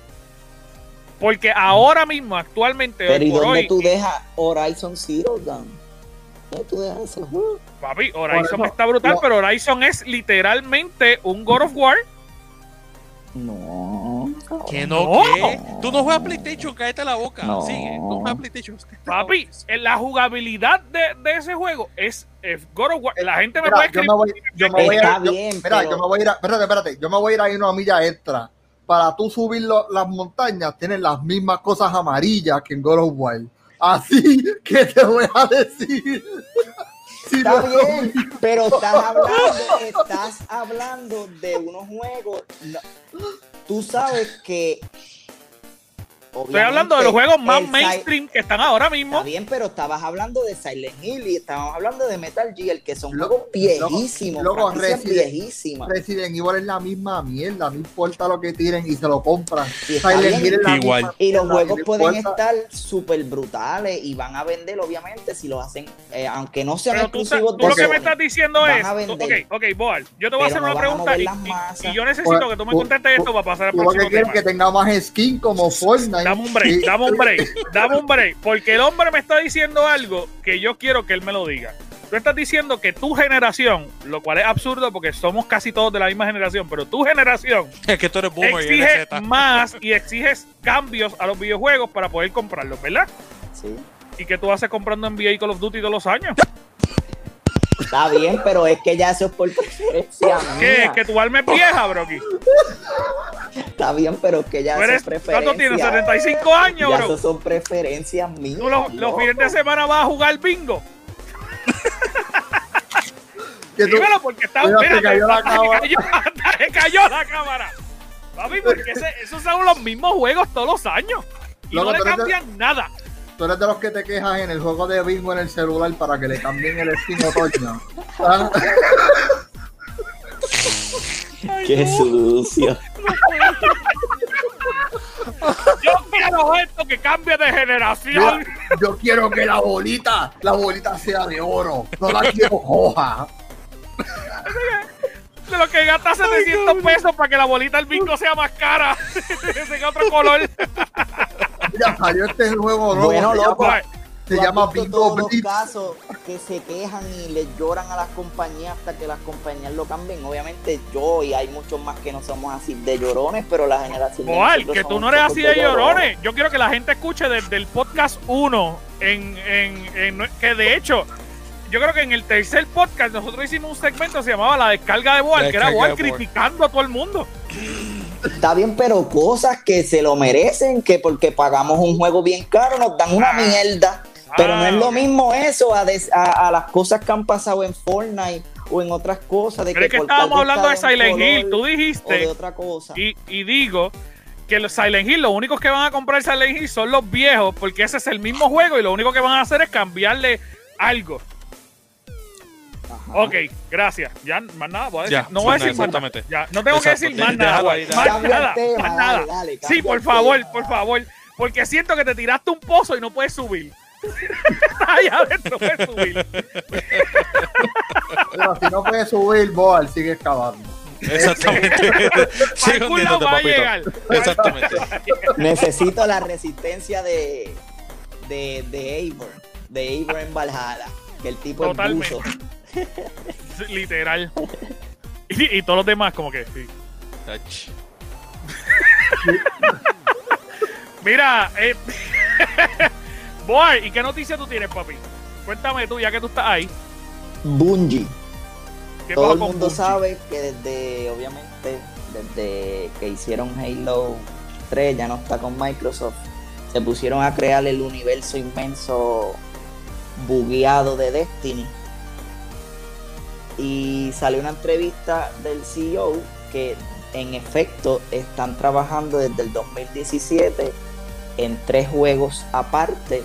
A: Porque ahora mismo, actualmente.
D: Pero ¿y dónde tú dejas Horizon Zero Dawn? ¿Dónde tú dejas ese juego?
A: Papi, Horizon está brutal, pero Horizon es literalmente un God of War
D: no.
B: ¿Que no, qué? Tú no juegas PlayStation, cállate la boca. No. Sigue, no juegas PlayStation.
A: Papi, la jugabilidad de, de ese juego es, God of War. La gente me puede escribir. Yo me voy,
C: yo me voy a ir, bien, espera, yo me voy a ir a, espérate, espérate, yo me voy a ir a una milla extra. Para tú subir las montañas, tienen las mismas cosas amarillas que en God of War. Así <laughs> que te voy a decir. <laughs>
D: Está bien, pero estás hablando, estás hablando de unos juegos. tú sabes que
A: Estoy hablando de los juegos más mainstream que están ahora mismo.
D: Está bien, pero estabas hablando de Silent Hill y estábamos hablando de Metal Gear, que son juegos viejísimos. Luego,
C: Resident, Resident Evil es la misma mierda, no importa lo que tiren y se lo compran. Silent
D: Hill es la Igual. y los juegos pueden estar súper brutales y van a vender, obviamente, si lo hacen, eh, aunque no sean exclusivos.
A: Tú, lo que me estás diciendo es. Ok, ok, Boal, yo te voy a hacer una pregunta y, yo necesito que tú me contestes esto para pasar al próximo.
C: Yo que que tenga más skin como Fortnite
A: Dame un break, dame un break, dame un break. Porque el hombre me está diciendo algo que yo quiero que él me lo diga. Tú estás diciendo que tu generación, lo cual es absurdo porque somos casi todos de la misma generación, pero tu generación
B: es que tú eres boomer
A: exige más y exiges cambios a los videojuegos para poder comprarlos, ¿verdad?
D: Sí.
A: ¿Y que tú haces comprando NBA y Call of Duty todos los años?
D: Está bien, pero es que ya eso es por preferencia.
A: ¿Qué? ¿Que tu alma es vieja, Brocky?
D: Está bien, pero que ya son preferencias.
A: ¿Cuánto tienes? ¿75 años,
D: ya bro? son preferencias mías.
A: ¿Tú los, fines de semana vas a jugar bingo? <laughs> Dímelo porque está... Mira, se cayó la cámara. <laughs> Se cayó la cámara. Papi, porque esos son los mismos juegos todos los años. Y no le cambian nada
C: tú eres de los que te quejas en el juego de bingo en el celular para que le cambien el skin otoño. <laughs>
D: Qué sucio.
A: Yo quiero esto que cambie de generación.
C: Yo, quiero que la bolita, la bolita sea de oro. No la quiero hoja.
A: De lo que gasta 700 pesos para que la bolita del bingo sea más cara. <laughs> Ese otro color
C: ya salió este nuevo.
D: Bueno, loco.
C: Se llama Bingo
D: los casos que se quejan y le lloran a las compañías hasta que las compañías lo cambien. Obviamente yo y hay muchos más que no somos así de llorones, pero la generación
A: de que tú no eres así de llorones. Yo quiero que la gente escuche desde el podcast 1 en, en, que de hecho yo creo que en el tercer podcast nosotros hicimos un segmento que se llamaba La descarga de Boal, que era Boal criticando a todo el mundo.
D: Está bien, pero cosas que se lo merecen, que porque pagamos un juego bien caro nos dan una ah. mierda. Pero no es lo ah, mismo eso a, a, las cosas que han pasado en Fortnite o en otras cosas. De
A: que, que estábamos hablando de Silent Hill, tú dijiste.
D: de otra cosa.
A: Y, y digo que los Silent Hill, los únicos que van a comprar Silent Hill son los viejos, porque ese es el mismo juego y lo único que van a hacer es cambiarle algo. Ok, gracias. Ya, más nada, voy a decir, no voy a decir más nada. Ya, no tengo que decir más nada. Más nada, más nada. sí, por favor, por favor. Porque siento que te tiraste un pozo y no puedes subir. <laughs> Allá adentro puedes subir.
C: Pero si no puedes subir, Boal sigue excavando.
B: Exactamente. <laughs> <laughs>
A: Sigue hundiéndote,
B: va a llegar. Exactamente.
D: Necesito la resistencia de de, de Eivor. De Eivor en Valhalla. Que el tipo
A: Totalmente.
D: es buzo. <laughs>
A: Literal. Y, todos los demás, como que <laughs> Mira, eh, <laughs> Boy, ¿y qué noticia tú tienes, papi? Cuéntame tú, ya que tú estás ahí.
D: Bungie.
A: ¿Qué
D: Todo el mundo
A: Bungie?
D: sabe que desde, obviamente, desde que hicieron Halo 3, ya no está con Microsoft, se pusieron a crear el universo inmenso bugueado de Destiny. Y salió una entrevista del CEO que en efecto están trabajando desde el 2017 en tres juegos aparte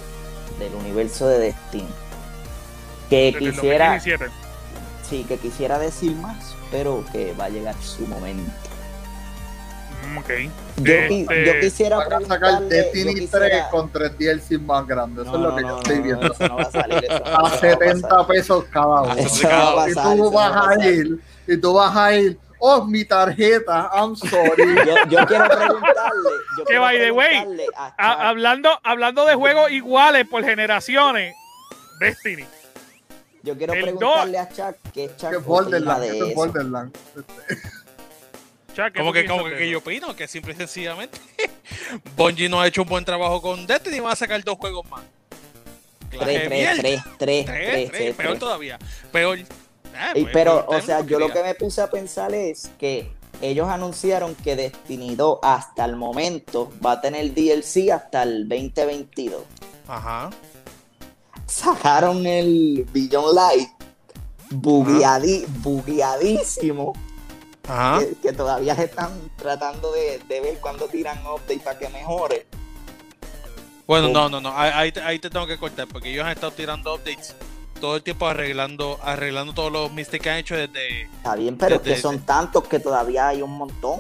D: del universo de Destiny. Que
A: Desde
D: quisiera,
A: 2017.
D: sí, que quisiera decir más, pero que va a llegar su momento.
A: Mm, ok.
D: Yo,
A: Este,
D: yo quisiera
C: Van a sacar Destiny
D: quisiera-
C: 3 con 3 DLC más grandes. Eso
D: No,
C: es lo
D: no,
C: que
D: no,
C: yo
D: no,
C: estoy
D: no,
C: viendo.
D: eso no va a salir, eso no- no
C: A
D: a
C: 70
D: pasar.
C: pesos cada uno.
D: Eso no va a
C: Y tú
D: eso no va a
C: vas a ir, y tú vas a ir, oh, mi tarjeta, I'm sorry. <laughs>
D: Yo, yo quiero preguntarle. Yo
A: Que by the way,
D: a
A: a- hablando, hablando de juegos iguales por generaciones, Destiny.
D: yo quiero
A: el
D: preguntarle a Chuck qué Chuck
C: Que Borderlands,
D: de
C: que es
D: eso.
C: Borderlands.
A: Chuck, ¿qué
B: Como que, como que yo opino que simple y sencillamente <laughs> Bungie no ha hecho un buen trabajo con Destiny y va a sacar dos juegos más.
D: Tres, tres, tres, tres,
B: Tres,
D: tres,
B: tres,
D: tres,
B: peor
D: tres.
B: todavía. Peor. Ah,
D: Y
B: pues,
D: pero, o sea, yo lo que me puse a pensar es que ellos anunciaron que Destiny 2 hasta el momento va a tener DLC hasta el 2022.
B: Ajá.
D: Sacaron el Beyond Light bugueadi- bugueadísimo.
B: Ajá.
D: que, que todavía están tratando de, de ver cuándo tiran update para que mejore.
B: Bueno, no, no, no. Ahí, ahí te- ahí te tengo que cortar porque ellos han estado tirando updates todo el tiempo arreglando arreglando todos los mistakes que han hecho desde.
D: Está bien, pero es que son tantos que todavía hay un montón.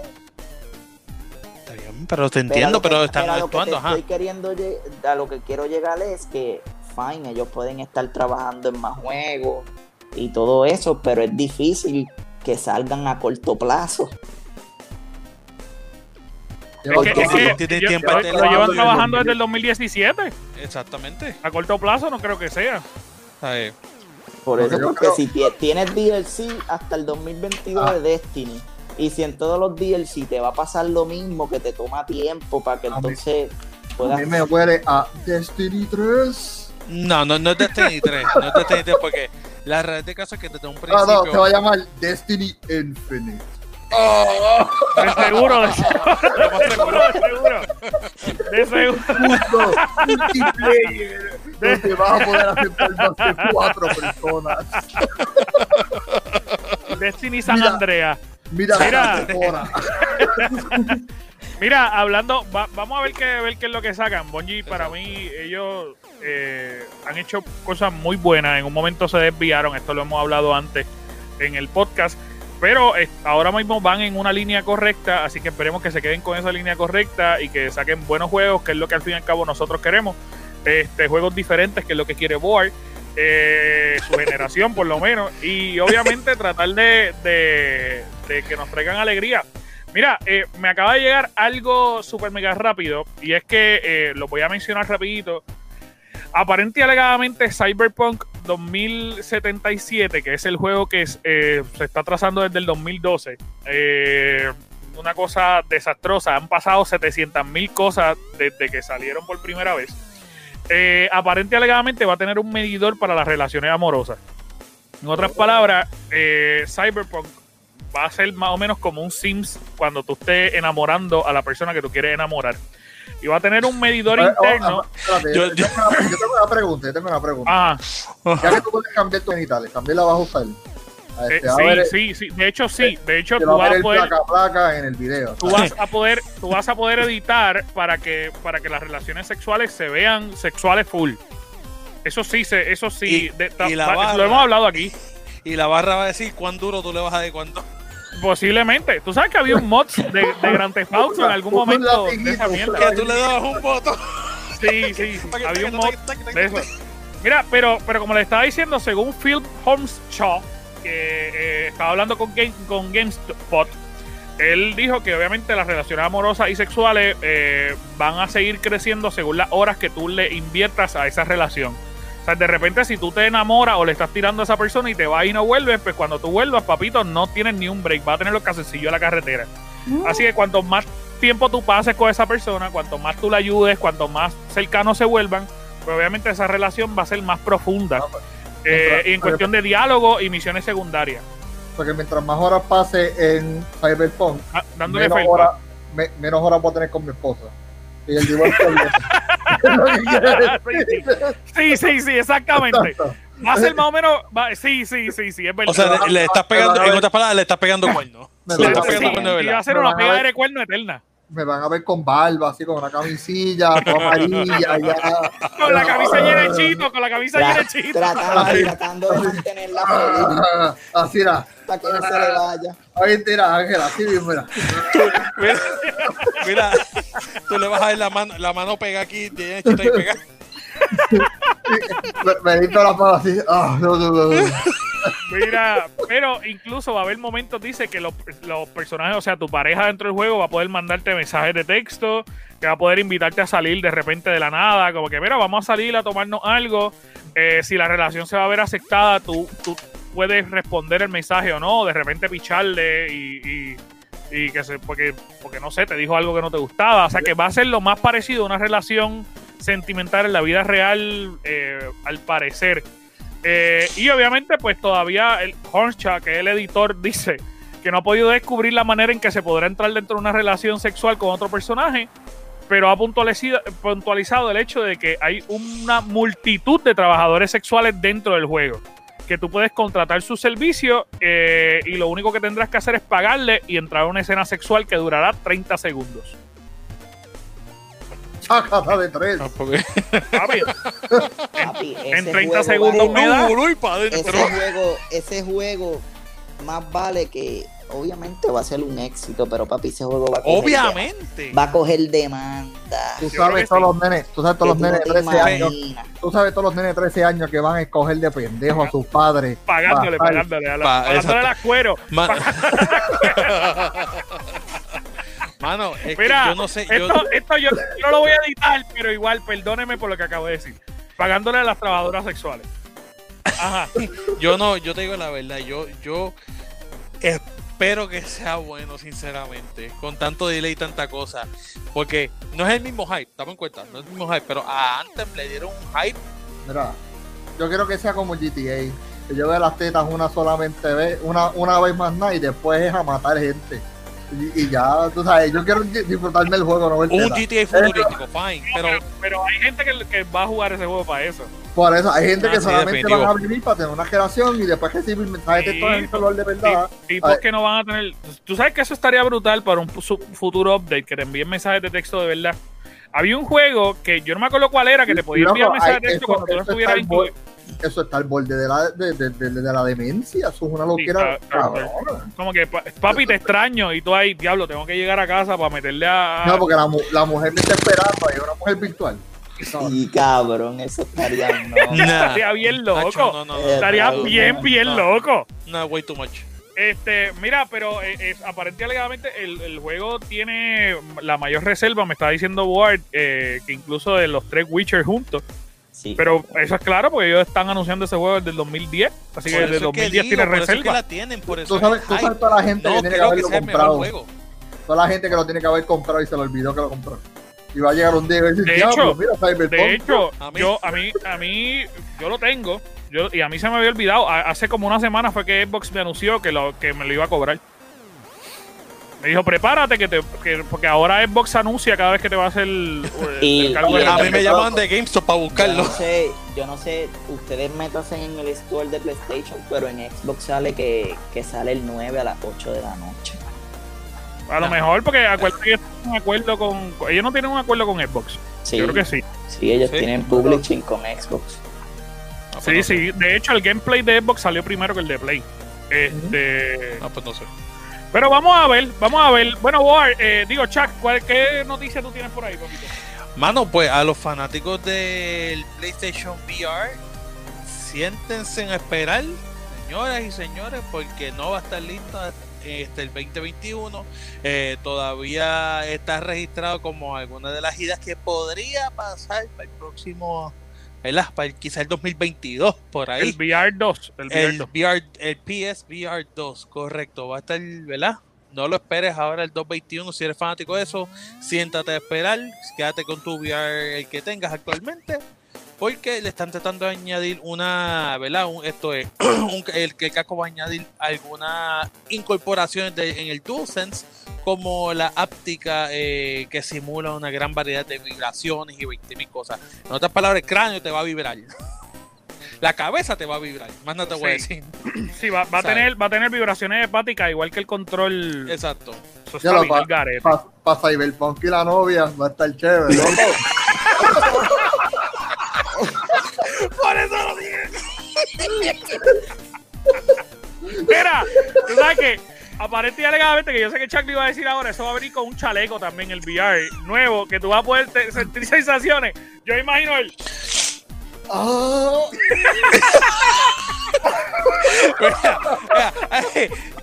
B: Está bien, pero te entiendo,
D: que-
B: pero están
D: a lo que te
B: actuando, ajá.
D: estoy queriendo a lo que quiero llegar es que fine, ellos pueden estar trabajando en más juegos y todo eso, pero es difícil que salgan a corto plazo.
A: Es que, es que
B: Tiene
A: yo-
B: tiempo
A: lo-
B: de
A: lo llevan trabajando
C: desde
A: el 2017.
B: Exactamente.
A: A corto plazo no creo que sea.
D: Por eso,
C: yo
D: porque
C: creo-
D: si tie- tienes DLC hasta el 2022
C: Ah.
D: de Destiny, y si en todos los DLC te va a pasar lo mismo, que te toma tiempo para que
C: A mí-
D: entonces
C: A
D: puedas...
C: mí me huele a Destiny 3.
B: No, no, no es Destiny 3. No es Destiny 3 porque la realidad de caso es que desde un
C: Ah,
B: principio.
C: no, se va a llamar Destiny Infinite. Oh,
A: De seguro, de seguro, de seguro. De seguro.
C: multiplayer. Donde vas a poder aceptar más de cuatro personas.
A: Destiny San
C: Mira.
A: Andrea.
C: Mira,
A: Mira. <laughs> Mira, hablando, va- vamos a ver qué, ver qué es lo que sacan. Bungie, para mí, ellos eh, han hecho cosas muy buenas. En un momento se desviaron, esto lo hemos hablado antes en el podcast. Pero eh, ahora mismo van en una línea correcta, así que esperemos que se queden con esa línea correcta y que saquen buenos juegos, que es lo que al fin y al cabo nosotros queremos. Este, juegos diferentes, que es lo que quiere Board, eh, su generación por lo menos. Y obviamente tratar de, de- de que nos traigan alegría. Mira, eh, me acaba de llegar algo súper mega rápido y es que eh, lo voy a mencionar rapidito. Aparente y alegadamente Cyberpunk 2077, que es el juego que es, eh, se está trazando desde el 2012, eh, una cosa desastrosa. Han pasado 700 mil cosas desde que salieron por primera vez. Aparente y alegadamente va a tener un medidor para las relaciones amorosas. En otras palabras, eh, Cyberpunk va a ser más o menos como un Sims cuando tú estés enamorando a la persona que tú quieres enamorar. Y va a tener un medidor
C: Eh, oh,
A: interno.
C: ah, espérate,
B: Yo-
C: yo, tengo una, yo tengo una pregunta, yo tengo una pregunta.
A: Ah,
C: Ya que tú puedes cambiar tus genitales, también la vas a usar. A
A: eh,
C: este, va a ver,
A: sí, sí, sí. De hecho, sí. De hecho, tú vas a poder,
C: placa placa en el video.
A: tú vas a poder, tú vas a poder editar para que, para que las relaciones sexuales se vean sexuales full. Eso sí, se, eso sí.
B: Y-
A: de- ta-
B: y la
A: ta-
B: barra.
A: lo hemos hablado aquí.
B: Y la barra va a decir cuán duro tú le vas a dar cuánto.
A: Posiblemente. Tú sabes que había un mod de, de Grand Theft Auto en algún momento de
C: latiguito,
A: esa mierda.
B: Que tú le dabas un voto.
A: Sí, sí, <laughs> sí. Había un mod de eso. Mira, pero, pero como le estaba diciendo, según Phil Holmes Shaw, que eh, estaba hablando con, Game, con GameSpot, él dijo que obviamente las relaciones amorosas y sexuales eh, van a seguir creciendo según las horas que tú le inviertas a esa relación. O sea, de repente si tú te enamoras o le estás tirando a esa persona y te vas y no vuelves, pues cuando tú vuelvas, papito, no tienes ni un break, va a tener los calzoncillos a la carretera. Así que cuanto más tiempo tú pases con esa persona, cuanto más tú la ayudes, cuanto más cercanos se vuelvan, pues obviamente esa relación va a ser más profunda.
C: Ah, pues,
A: eh,
C: mientras-
A: en cuestión de diálogo y misiones secundarias.
C: Porque mientras más horas pase en Cyberpunk,
A: Ah, dándole
C: menos
A: felpa.
C: horas, me- menos horas voy a tener con mi esposa. Y el divorcio. <laughs>
A: Sí, sí, sí, exactamente. Va a ser más o menos. va- sí, sí, sí, sí, es verdad.
B: O sea, le, le estás pegando, en otras palabras, le estás pegando cuerno. Le estás pegando cuerno de
A: y va a
B: verdad.
A: ser una pega de cuerno eterna.
C: Me van a ver con barba, así con una camisilla, toda amarilla, ya. <laughs>
A: Con la camisa llena de chito, con la camisa llena de chito.
D: tratando, tratando de mantenerla feliz <laughs>
C: Así era.
D: para que no se le vaya.
C: Ahí tira, Ángela, así mismo era.
B: Mira, <laughs> mira, tú le vas a ver la mano, la mano pega aquí, tiene chita y pega. <laughs>
C: Me, dito la mano así. Ah.
A: Mira, pero incluso va a haber momentos, dice que los, los personajes, o sea, tu pareja dentro del juego va a poder mandarte mensajes de texto, que va a poder invitarte a salir de repente de la nada, como que, mira, vamos a salir a tomarnos algo. Eh, si la relación se va a ver aceptada, tú, tú puedes responder el mensaje o no, de repente picharle y, y, y que se, porque, porque no sé, te dijo algo que no te gustaba. O sea, que va a ser lo más parecido a una relación sentimental en la vida real, eh, al parecer. Eh, y obviamente, pues todavía el que es el editor, dice que no ha podido descubrir la manera en que se podrá entrar dentro de una relación sexual con otro personaje, pero ha puntualizado, puntualizado el hecho de que hay una multitud de trabajadores sexuales dentro del juego. Que tú puedes contratar su servicio eh, y lo único que tendrás que hacer es pagarle y entrar a una escena sexual que durará 30 segundos.
C: Chácata de tres.
B: No, porque-
A: Papi,
D: Papi,
A: en
D: ese
A: 30
D: juego
A: segundos
D: vale-
A: me da.
B: Uy, pa'
D: ese
B: adentro.
D: juego, ese juego más vale que obviamente va a ser un éxito, pero papi, ese juego va a coger,
B: Obviamente.
D: va a coger demanda.
C: Tú sabes todos los nenes, tú sabes todos los nenes de
D: no te
C: 13 años, tú sabes todos los nenes de 13 años que van a escoger de pendejo a sus padres.
A: pagándole,
C: Pa-
A: pagándole, a la-
B: Pa-
A: pagándole las cuero. <laughs>
B: Ma- Mano, es
A: Mira,
B: que yo no sé. Yo,
A: Esto, esto yo, yo no lo voy a editar, pero igual, perdóneme por lo que acabo de decir. Pagándole a las trabajadoras sexuales. Ajá. <laughs>
B: yo no, yo te digo la verdad, yo, yo espero que sea bueno, sinceramente, con tanto delay y tanta cosa. Porque no es el mismo hype, dame en cuenta, no es el mismo hype, pero a Anthem le dieron un hype.
C: Mira, yo quiero que sea como GTA, que yo vea las tetas una solamente vez, una, una vez más nada y después es a matar gente. Y, y ya, tú sabes, yo quiero di- disfrutarme el juego, no ver
B: Un. GTA futurístico, fine, pero
A: Pero, pero hay gente que, que va a jugar ese juego para eso.
C: Por eso, hay gente
B: Ah,
C: que
B: sí,
C: solamente van a vivir para tener una relación y después recibir mensajes de
A: Sí,
C: texto en el celular de verdad.
A: Tip- Tipos que no van a tener. Tú sabes que eso estaría brutal para un futuro update, que te envíen mensajes de texto de verdad. Había un juego que yo no me acuerdo cuál era, que te podía enviar mensajes de texto cuando tú no estuvieras incluido.
C: Eso está al borde de la, de, de- de- de la demencia, eso es una loquera.
A: Sí, claro. Como que, pa- papi, te extraño. Y tú ahí, diablo, tengo que llegar a casa para meterle a.
C: No, porque la, la mujer me está esperando, es una mujer virtual. No,
D: Y cabrón, eso estaría no. <laughs>
B: Nah.
A: Estaría bien loco.
B: Nacho, no, no, no,
A: Estaría
D: no,
A: bien,
D: no,
A: bien
B: no.
A: loco.
B: no, way too much.
A: Este, mira, pero eh, eh, aparentemente alegadamente el, el juego tiene la mayor reserva, me está diciendo Ward, eh, que incluso de los tres Witcher juntos.
D: Sí,
A: Pero eso es claro porque ellos están anunciando ese juego desde el 2010, así que desde el
B: eso es que
A: 2010
B: digo,
A: tiene
B: es que
A: reserva.
B: la tienen, por eso
C: Tú
B: es
C: sabes, tú toda la gente
B: No
C: que tiene que
B: que
C: haberlo
B: mejor
C: comprado.
B: juego.
C: Toda la gente que lo tiene que haber comprado y se le olvidó que lo compró. Y va a llegar un día y va a decir,
A: De
C: "Diablo,
A: hecho,
C: mira Cyberpunk.
A: De hecho,
B: A mí-
A: yo a mí a mí yo lo tengo, yo y a mí se me había olvidado, A- hace como una semana fue que Xbox me anunció que lo que me lo iba a cobrar. Me dijo, "Prepárate que te que- porque ahora Xbox anuncia cada vez que te va a hacer el,
D: Y-
A: el cargo
D: y-
A: de
B: A mí me llaman de GameStop para
D: Yo
B: buscarlo.
D: no sé, yo no sé, ustedes métanse en el store de PlayStation, pero en Xbox sale que, que sale el 9 a las 8 de la noche.
A: A lo mejor porque acuérdate que ellos tienen un acuerdo con ellos no tienen un acuerdo con Xbox.
D: Sí,
A: Yo creo que sí.
D: sí, ellos
B: Sí.
D: tienen publishing con Xbox.
B: Ah, pues
A: Sí,
B: no sé.
A: sí. De hecho, el gameplay de Xbox salió primero que el de Play. Este,
B: Ah, pues no sé.
A: Pero vamos a ver, vamos a ver. Bueno, eh, digo, Chuck, ¿cuál, ¿qué noticia tú tienes por ahí, papito?
B: Mano, pues a los fanáticos del PlayStation VR, siéntense en esperar, señoras y señores, porque no va a estar listo este, el 2021. Eh, todavía está registrado como alguna de las ideas que podría pasar para el próximo, ¿verdad? Para el- quizá el 2022, por ahí.
A: El VR 2. El VR
B: El
A: 2.
B: VR, el PS VR 2, correcto, va a estar, ¿verdad? No lo esperes ahora el 221 si eres fanático de eso. Siéntate a esperar, quédate con tu VR el que tengas actualmente. Porque le están tratando de añadir una, ¿verdad? esto es, <clears throat> el que el casco va a añadir algunas incorporaciones en el DualSense, como la áptica eh, que simula una gran variedad de vibraciones y 20.000 cosas. En otras palabras, el cráneo te va a vibrar <laughs> la cabeza te va a vibrar. Más no te voy a decir. <clears throat>
A: Sí, va, a tener, va a tener vibraciones hepáticas, igual que el control.
B: Exacto.
C: Para pa, pa Cyberpunk y la novia va a estar chévere, <laughs>
A: Por eso lo dije. Mira, tú sabes que aparente y alegadamente, que yo sé que Chuck iba a decir ahora, eso va a venir con un chaleco también, el VR nuevo, que tú vas a poder sentir <laughs> sensaciones. Yo imagino el. <laughs> Oh.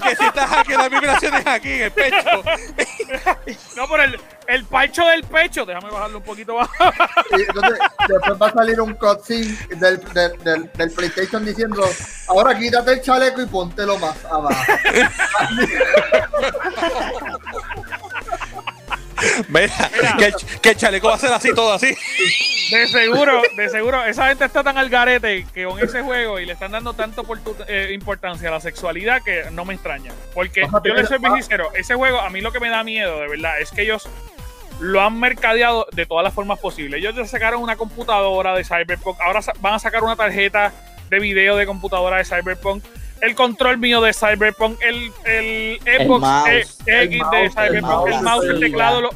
B: que si estás aquí, las vibraciones aquí en el pecho. <laughs>
A: no, por el, el pancho del pecho. Déjame bajarlo un poquito más.
C: entonces, después va a salir un cutscene del, del, del, PlayStation diciendo: Ahora quítate el chaleco y póntelo más abajo. <laughs>
B: Mira, que, que, el chaleco va a ser así, todo así.
A: De seguro, de seguro. Esa gente está tan al garete que con ese juego y le están dando tanto eh, importancia a la sexualidad que no me extraña. Porque yo le soy bien sincero, ese juego a mí lo que me da miedo, de verdad, es que ellos lo han mercadeado de todas las formas posibles. Ellos ya sacaron una computadora de Cyberpunk, ahora van a sacar una tarjeta de video de computadora de Cyberpunk el control mío de Cyberpunk, el, el Xbox X de Cyberpunk, el mouse, el, teclado, lo,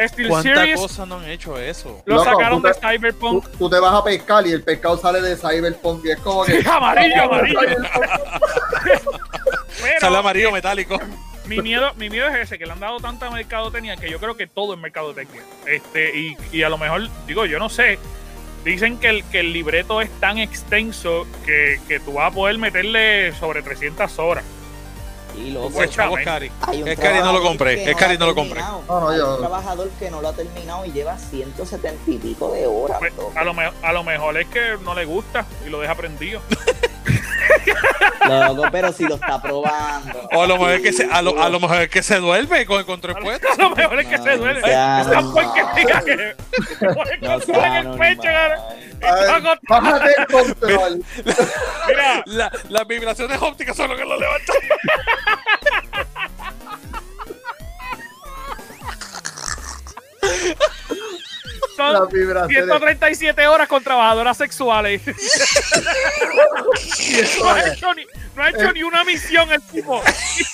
B: Steel ¿Cuántas cosas no han hecho eso?
A: Lo sacaron de Cyberpunk.
C: Tú, te vas a pescar y el pescado sale de Cyberpunk y es como que. <laughs>
A: amarillo, <laughs> amarillo. <laughs>
B: sale amarillo metálico.
A: Mi miedo, mi miedo es ese, que le han dado tanta mercadotecnia que yo creo que todo es mercadotecnia. Este, y, y a lo mejor, digo, yo no sé, Dicen que el, que el libreto es tan extenso que, que tú vas a poder meterle sobre 300 horas.
B: Y lo pues, chavos, Cari. Es Cari no lo compré. Es Cari no lo compré.
D: No, no, yo... un trabajador que no lo ha terminado y lleva 170 y pico de horas. Pues,
A: a, lo a lo mejor es que no le gusta y lo deja prendido. <laughs>
D: Loco, pero si lo está probando.
B: O a lo mejor es que se, a lo, a lo mejor es que se duerme con el control puesto.
A: A lo mejor es que se duerme. Es tan diga que no el control en el pecho.
C: Bájate el control.
B: Mira, la, las vibraciones ópticas son lo que lo levantan. <laughs>
A: son 137 horas con trabajadoras sexuales. <laughs> no ha hecho, ni, no ha hecho ni, una misión el tipo.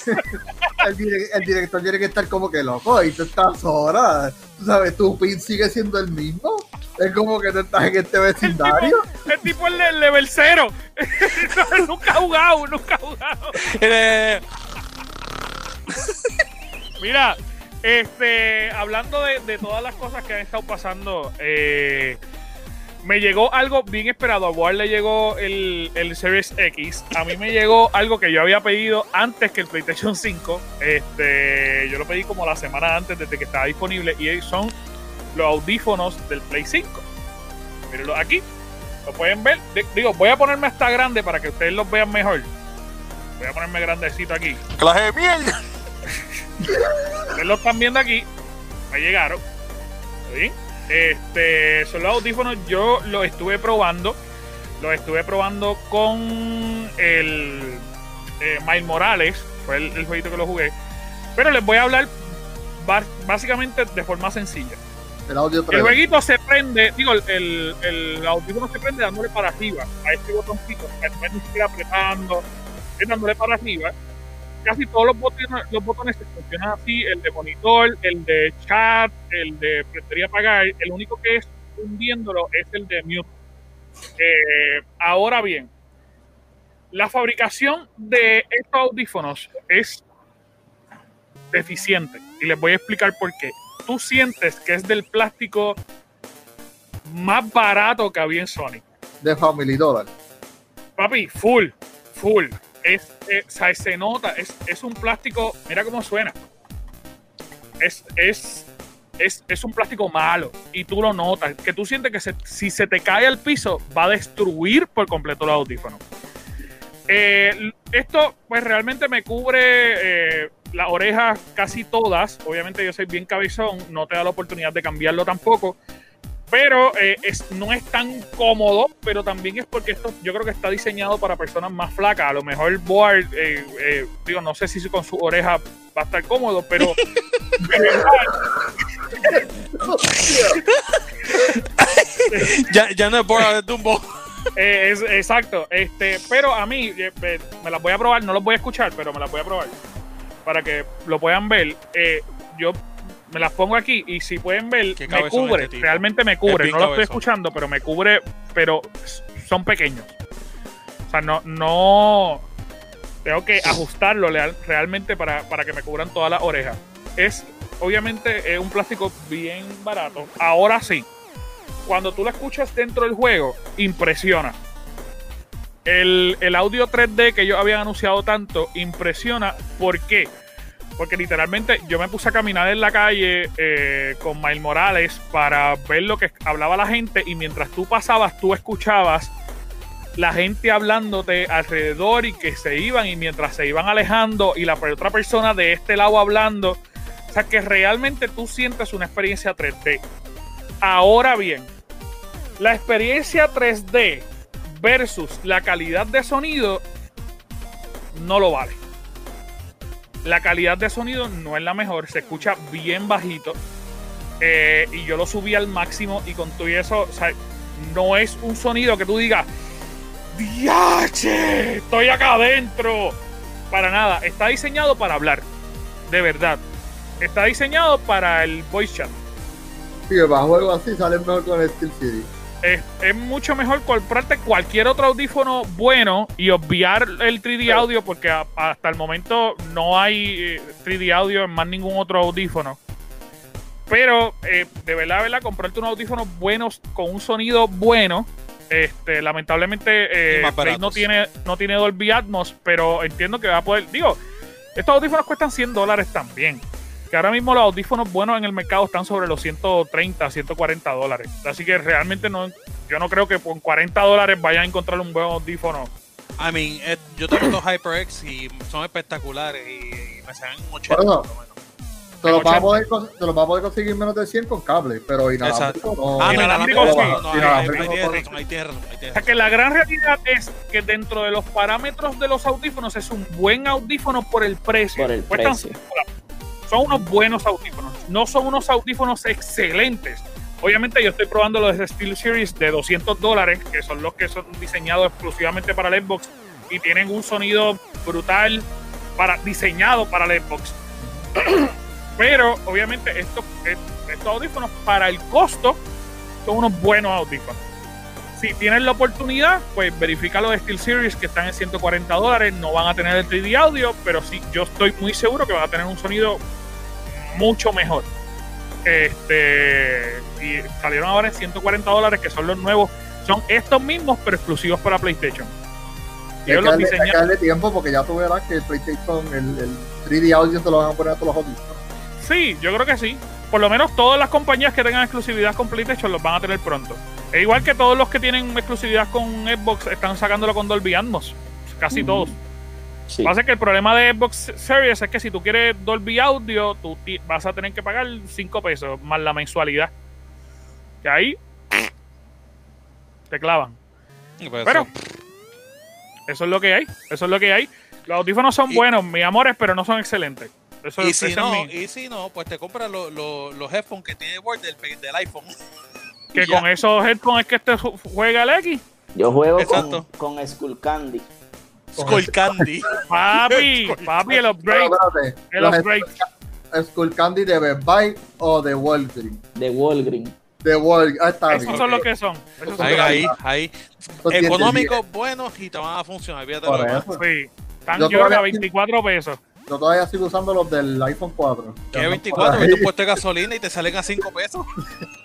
A: <laughs>
C: el, director tiene que estar como que loco y tú estás horas. Tú sabes, tu pin sigue siendo el mismo. Es como que tú estás en este vecindario.
A: El tipo, es el level 0. <laughs> nunca ha jugado, nunca ha jugado. Eh. Mira, este, hablando de, todas las cosas que han estado pasando, eh, me llegó algo bien esperado. A Ward le llegó el, el, Series X. A mí me llegó algo que yo había pedido antes que el PlayStation 5. Este, yo lo pedí como la semana antes, desde que estaba disponible. Y son los audífonos del Play 5. Mírenlo aquí. Lo pueden ver. Digo, voy a ponerme hasta grande para que ustedes los vean mejor. Voy a ponerme grandecito aquí.
B: ¡Clase de mierda!
A: Ustedes lo están viendo aquí. Me llegaron. ¿Sí? Este, son los audífonos. Yo los estuve probando. Los estuve probando con el eh, Miles Morales. Fue el, jueguito que lo jugué. Pero les voy a hablar básicamente de forma sencilla. El, audio el jueguito se prende, digo, el, el, audífono se prende dándole para arriba a este botoncito. No es ni siquiera apretando, es dándole para arriba casi todos los botones, los botones se funcionan así, el de monitor, el de chat, el de prender y apagar, el único que es hundiéndolo es el de mute. Eh, ahora bien, la fabricación de estos audífonos es deficiente y les voy a explicar por qué. Tú sientes que es del plástico más barato que había en Sony.
C: De Family Dollar.
A: Papi, full, full es, eh, se nota, es, es, un plástico, mira cómo suena. Es, es, es, es, un plástico malo y tú lo notas, que tú sientes que si se te cae al piso va a destruir por completo el audífono. Eh, esto pues realmente me cubre eh, las orejas casi todas, obviamente yo soy bien cabezón, no te da la oportunidad de cambiarlo tampoco, pero eh, es, no es tan cómodo, pero también es porque esto yo creo que está diseñado para personas más flacas. A lo mejor el board, eh, eh, digo, no sé si con su oreja va a estar cómodo, pero <laughs>
B: ya, ya no es board de tumbo.
A: Eh, es, exacto, este, pero a mí eh, eh, me las voy a probar, no los voy a escuchar, pero me las voy a probar para que lo puedan ver. Eh, yo me las pongo aquí y si pueden ver, me cubre,
B: este
A: realmente me cubre. No lo estoy escuchando, pero me cubre, pero son pequeños. O sea, no, no tengo que ajustarlo realmente para, para que me cubran todas las orejas. Es, obviamente, es un plástico bien barato. Ahora sí, cuando tú lo escuchas dentro del juego, impresiona. El, el audio 3D que ellos habían anunciado tanto impresiona. ¿Por qué? Porque literalmente yo me puse a caminar en la calle eh, con Miles Morales para ver lo que hablaba la gente y mientras tú pasabas, tú escuchabas la gente hablándote alrededor y que se iban y mientras se iban alejando y la otra persona de este lado hablando. O sea que realmente tú sientes una experiencia 3D. Ahora bien, la experiencia 3D versus la calidad de sonido no lo vale. La calidad de sonido no es la mejor, se escucha bien bajito. eh, y yo lo subí al máximo y con todo eso, o sea, no es un sonido que tú digas, ¡Diache! Estoy acá adentro. Para nada, está diseñado para hablar, de verdad. Está diseñado para el voice chat.
C: Sí, para juegos así salen mejor con el Steel City.
A: Es, es mucho mejor comprarte cualquier otro audífono bueno y obviar el 3D audio porque a- hasta el momento no hay eh, 3D audio en más ningún otro audífono. Pero eh, de verdad, verdad, comprarte unos audífonos buenos con un sonido bueno. Este, lamentablemente, eh, no tiene, no tiene Dolby Atmos, pero entiendo que va a poder. Digo, estos audífonos cuestan 100 dólares también. Que ahora mismo los audífonos buenos en el mercado están sobre los 130, 140 dólares. Así que realmente no, yo no creo que con 40 dólares vayan a encontrar un buen audífono.
B: I mean, eh, yo tengo dos HyperX y son espectaculares y, y me salen 80
C: Por eso.
B: por lo menos.
C: Te los, vas a
A: 80.
C: poder, cons- te los vas a poder conseguir menos de 100 con cable, pero inalámbrico no.
B: Ah,
A: Inalámbrico sí.
B: ahí- tienes razón,
A: O sea que la gran realidad es que dentro de los parámetros de los audífonos es un buen audífono por el precio.
D: Por el precio.
A: 100 dólares. Son unos buenos audífonos. No son unos audífonos excelentes. Obviamente yo estoy probando los de Steel Series de 200 dólares, que son los que son diseñados exclusivamente para el Xbox y tienen un sonido brutal para, diseñado para el Xbox. <clears throat> Pero obviamente estos, estos audífonos para el costo son unos buenos audífonos. Si tienes la oportunidad, pues verifica los Steel Series que están en 140 dólares. No van a tener el 3D audio, pero sí, yo estoy muy seguro que van a tener un sonido mucho mejor. Este, y salieron ahora en 140 dólares, que son los nuevos. Son estos mismos, pero exclusivos para PlayStation. Y
C: Hay que,
A: los
C: darle, hay que darle tiempo porque ya tú verás que el PlayStation, el, el 3D audio te lo van a poner a todos los audífonos.
A: Sí, yo creo que sí. Por lo menos todas las compañías que tengan exclusividad con PlayStation los van a tener pronto. E igual que todos los que tienen exclusividad con Xbox están sacándolo con Dolby Atmos. Casi
D: Ujú.
A: todos.
D: Sí.
A: Pasa que el problema de Xbox Series es que si tú quieres Dolby Audio, tú vas a tener que pagar 5 pesos más la mensualidad. Que ahí te clavan.
B: Pues
A: Pero
B: eso.
A: eso es lo que hay. Eso es lo que hay. Los audífonos son
B: Y-
A: buenos, mis amores, pero no son excelentes. Eso,
B: y si no, y si no, pues te compras lo- lo- los headphones que tiene Word del, del iPhone. <laughs>
A: que
B: ya.
A: con esos headphones es que este ju- juega el X.
D: Yo juego con,
B: Exacto.
D: con Skull Candy.
B: Skull Candy. <laughs>
A: Papi, <laughs> papi, el upgrade. El
C: los
A: upgrade.
C: Skull Candy de Best Buy o de Walgreens.
D: De Walgreen.
C: De Walgreens. Ah, está
A: Esos
C: bien.
A: son los que son. Esos son
B: Ahí,
A: que
B: ahí, ahí. Económicos, buenos y te van a funcionar. Fíjate
C: Por
B: lo demás.
C: eso.
A: son. Sí. Están
C: Yo
A: yo a
C: todavía-
A: 24 pesos.
C: Yo todavía sigo usando los del iPhone 4.
B: Que
C: Ya no
B: 24,
C: por
B: que tú puesto gasolina y te salen a 5 pesos. <laughs>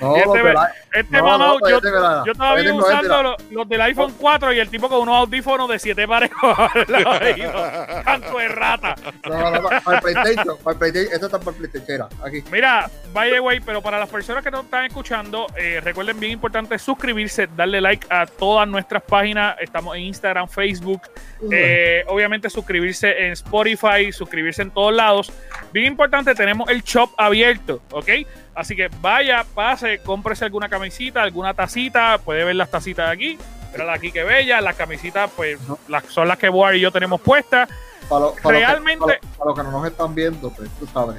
C: No,
A: este este
C: no,
A: mamado,
C: no,
A: yo,
C: este
A: yo todavía
C: Este de
A: usando los, los del iPhone 4 y el tipo con unos audífonos de 7 pares. <laughs> Canto de rata.
C: No, no, no, para el PlayStation, para el PlayStation, esto está para el PlayStation, aquí.
A: Mira, by the way, pero para las personas que nos están escuchando, eh, recuerden bien importante suscribirse, darle like a todas nuestras páginas. Estamos en Instagram, Facebook. eh, obviamente suscribirse en Spotify, suscribirse en todos lados. Bien importante, tenemos el shop abierto, ¿ok? Así que vaya, pase, cómprese alguna camisita, alguna tacita. Puede ver las tacitas aquí. Mírala aquí que bella. Las camisitas, pues, las, son las que Boar y yo tenemos puestas.
C: Para, lo- para
A: realmente-
C: Los que, para, para los que no nos están viendo, pues tú sabes.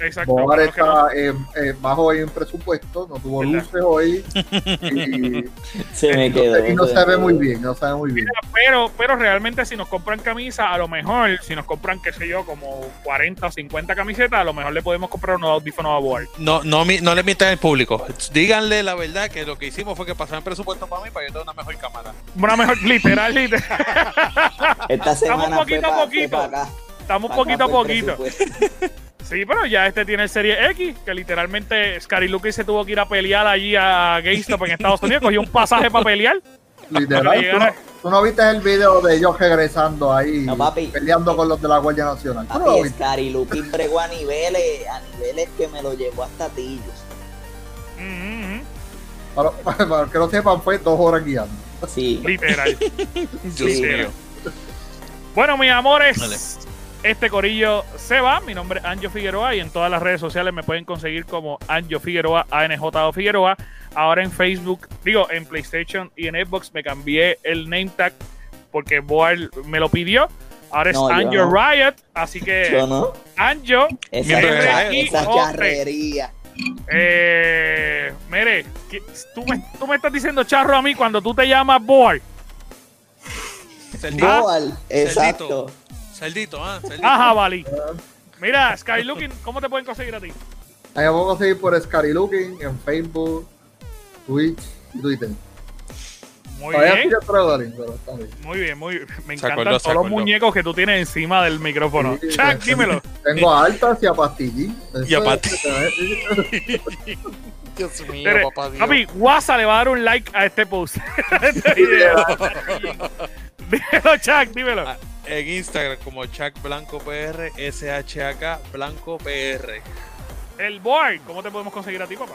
A: Exacto.
C: Bobar
A: que
C: está eh, eh, bajo en presupuesto, no tuvo
A: ¿Verdad?
C: luces hoy y, <laughs>
D: Se me
C: no,
D: quedó.
C: se- y no
D: quedó.
C: muy bien, no se ve muy bien.
A: Pero, pero realmente si nos compran camisas, a lo mejor, si nos compran, qué sé yo, como 40 o 50 camisetas, a lo mejor le podemos comprar unos audífonos a Boar.
B: No, no, no le mientan al público. Díganle la verdad que lo que hicimos fue que pasaron presupuesto para mí para yo tener una mejor cámara.
A: Una mejor, literal, literal.
D: Esta semana
A: poquito
D: fue
A: a poquito.
D: fue pa' acá.
A: Estamos
D: Pa'
A: poquito a poquito. Sí, pero ya este tiene el Serie X, que literalmente Scary Lucas se tuvo que ir a pelear allí a GameStop en Estados Unidos, cogió un pasaje para pelear.
C: Literal, ¿tú, no, tú no viste el video de ellos regresando ahí,
D: No, papi.
C: peleando con los de la Guardia Nacional. ¿Tú no lo
D: Papi,
C: viste?
D: Scary Looking bregó a niveles, a niveles que me lo llevó hasta Tillos.
A: Mm, mm,
C: Para, <laughs> para- para que no sepan, fue dos horas guiando.
D: Sí.
A: Literal. Sí.
B: mío.
A: Bueno, mis amores,
B: Vale.
A: Este corillo se va. Mi nombre es Anjo Figueroa y en todas las redes sociales me pueden conseguir como Anjo Figueroa, ANJ Figueroa. Ahora en Facebook, digo, en PlayStation y en Xbox me cambié el name tag porque Boal me lo pidió. Ahora es
D: No,
A: Anjo
D: no.
A: Riot, así que
D: Yo no.
A: Anjo,
D: Esa, charrería.
A: eh, mire, tú me, tú me estás diciendo charro a mí cuando tú te llamas Boal.
D: Boal, exacto.
B: Cerdito, ah. Cerdito.
A: Ajá, Bali. Mira, Skylooking, ¿cómo te pueden conseguir a ti?
C: Ahí vamos a seguir por Scary Looking en Facebook, Twitch y Twitter.
A: Muy bien.
C: estoy atrás, pero está bien.
A: Muy bien, muy bien. Me
B: Se
A: encantan
B: acordó,
A: todos los muñecos que tú tienes encima del micrófono.
C: Sí,
A: Chuck, dímelo.
C: Tengo a altas y a pastillín.
B: Y a Pastillín. <laughs> Dios mío, papá Dios.
A: Papi, WhatsApp le va a dar un like a este post. <laughs> A este <laughs> video. Dímelo, Chuck, dímelo.
B: Ah, En Instagram como Chuck Blanco PR, SHAK Blanco PR.
A: El board, ¿cómo te podemos conseguir a ti, papá?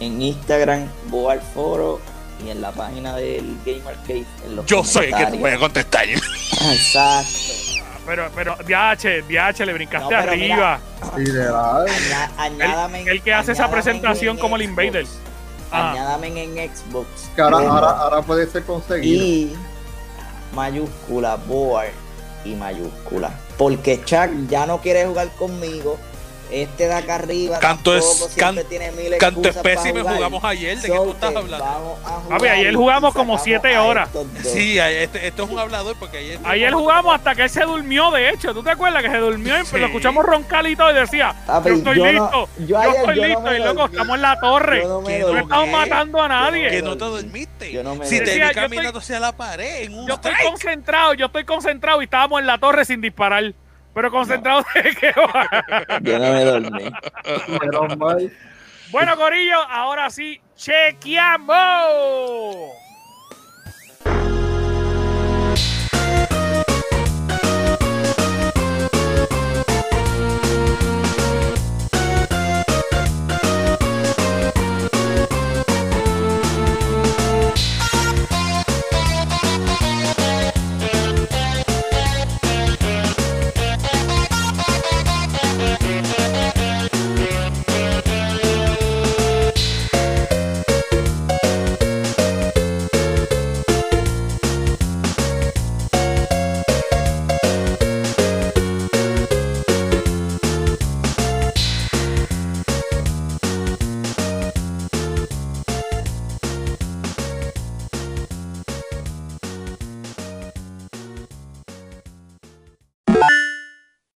D: En Instagram, Boal Foro y en la página del Gamer Cave. En los
B: Yo sé que te voy a contestar.
D: Exacto.
A: Ah, <laughs> Pero, pero, DH, DH, le brincaste
D: No,
A: arriba. <laughs>
D: Añá- añádame en-
A: El que hace esa presentación
D: en
A: como el
D: Xbox.
A: Invader. Ah.
D: Añádame en Xbox.
C: Que ahora, ahora, ahora puede ser conseguido.
D: y mayúscula Boar y mayúscula. Porque Chuck ya no quiere jugar conmigo. Este de acá arriba
B: Canto es-
D: tampoco,
B: can-
D: tiene mil
B: Canto jugamos ayer. ¿De qué
D: So
B: tú estás hablando?
D: vamos a jugar
A: Papi, ayer jugamos como siete horas.
B: Sí, este, esto es un hablador porque ayer.
A: Ayer jugamos hasta que él se durmió, de hecho. ¿Tú te acuerdas que se durmió y
B: Sí.
A: lo escuchamos roncar y todo y decía,
D: Papi,
A: yo estoy
D: yo no-
A: listo,
D: yo
A: yo,
D: ayer-
A: estoy
D: yo
A: listo y loco,
D: dormí.
A: estamos en la torre.
D: Yo no
A: estamos
B: ¿Qué?
A: matando a nadie.
B: Que no te dormiste.
D: Yo no me
B: si te vi
A: Decía, yo
B: caminando hacia la pared en un
A: Yo estoy concentrado, yo estoy concentrado y estábamos en la torre sin disparar. Pero concentrado de que va. <laughs>
D: Yo no me dormí.
C: Menos mal.
A: Bueno, Corillo, ahora sí, chequeamos.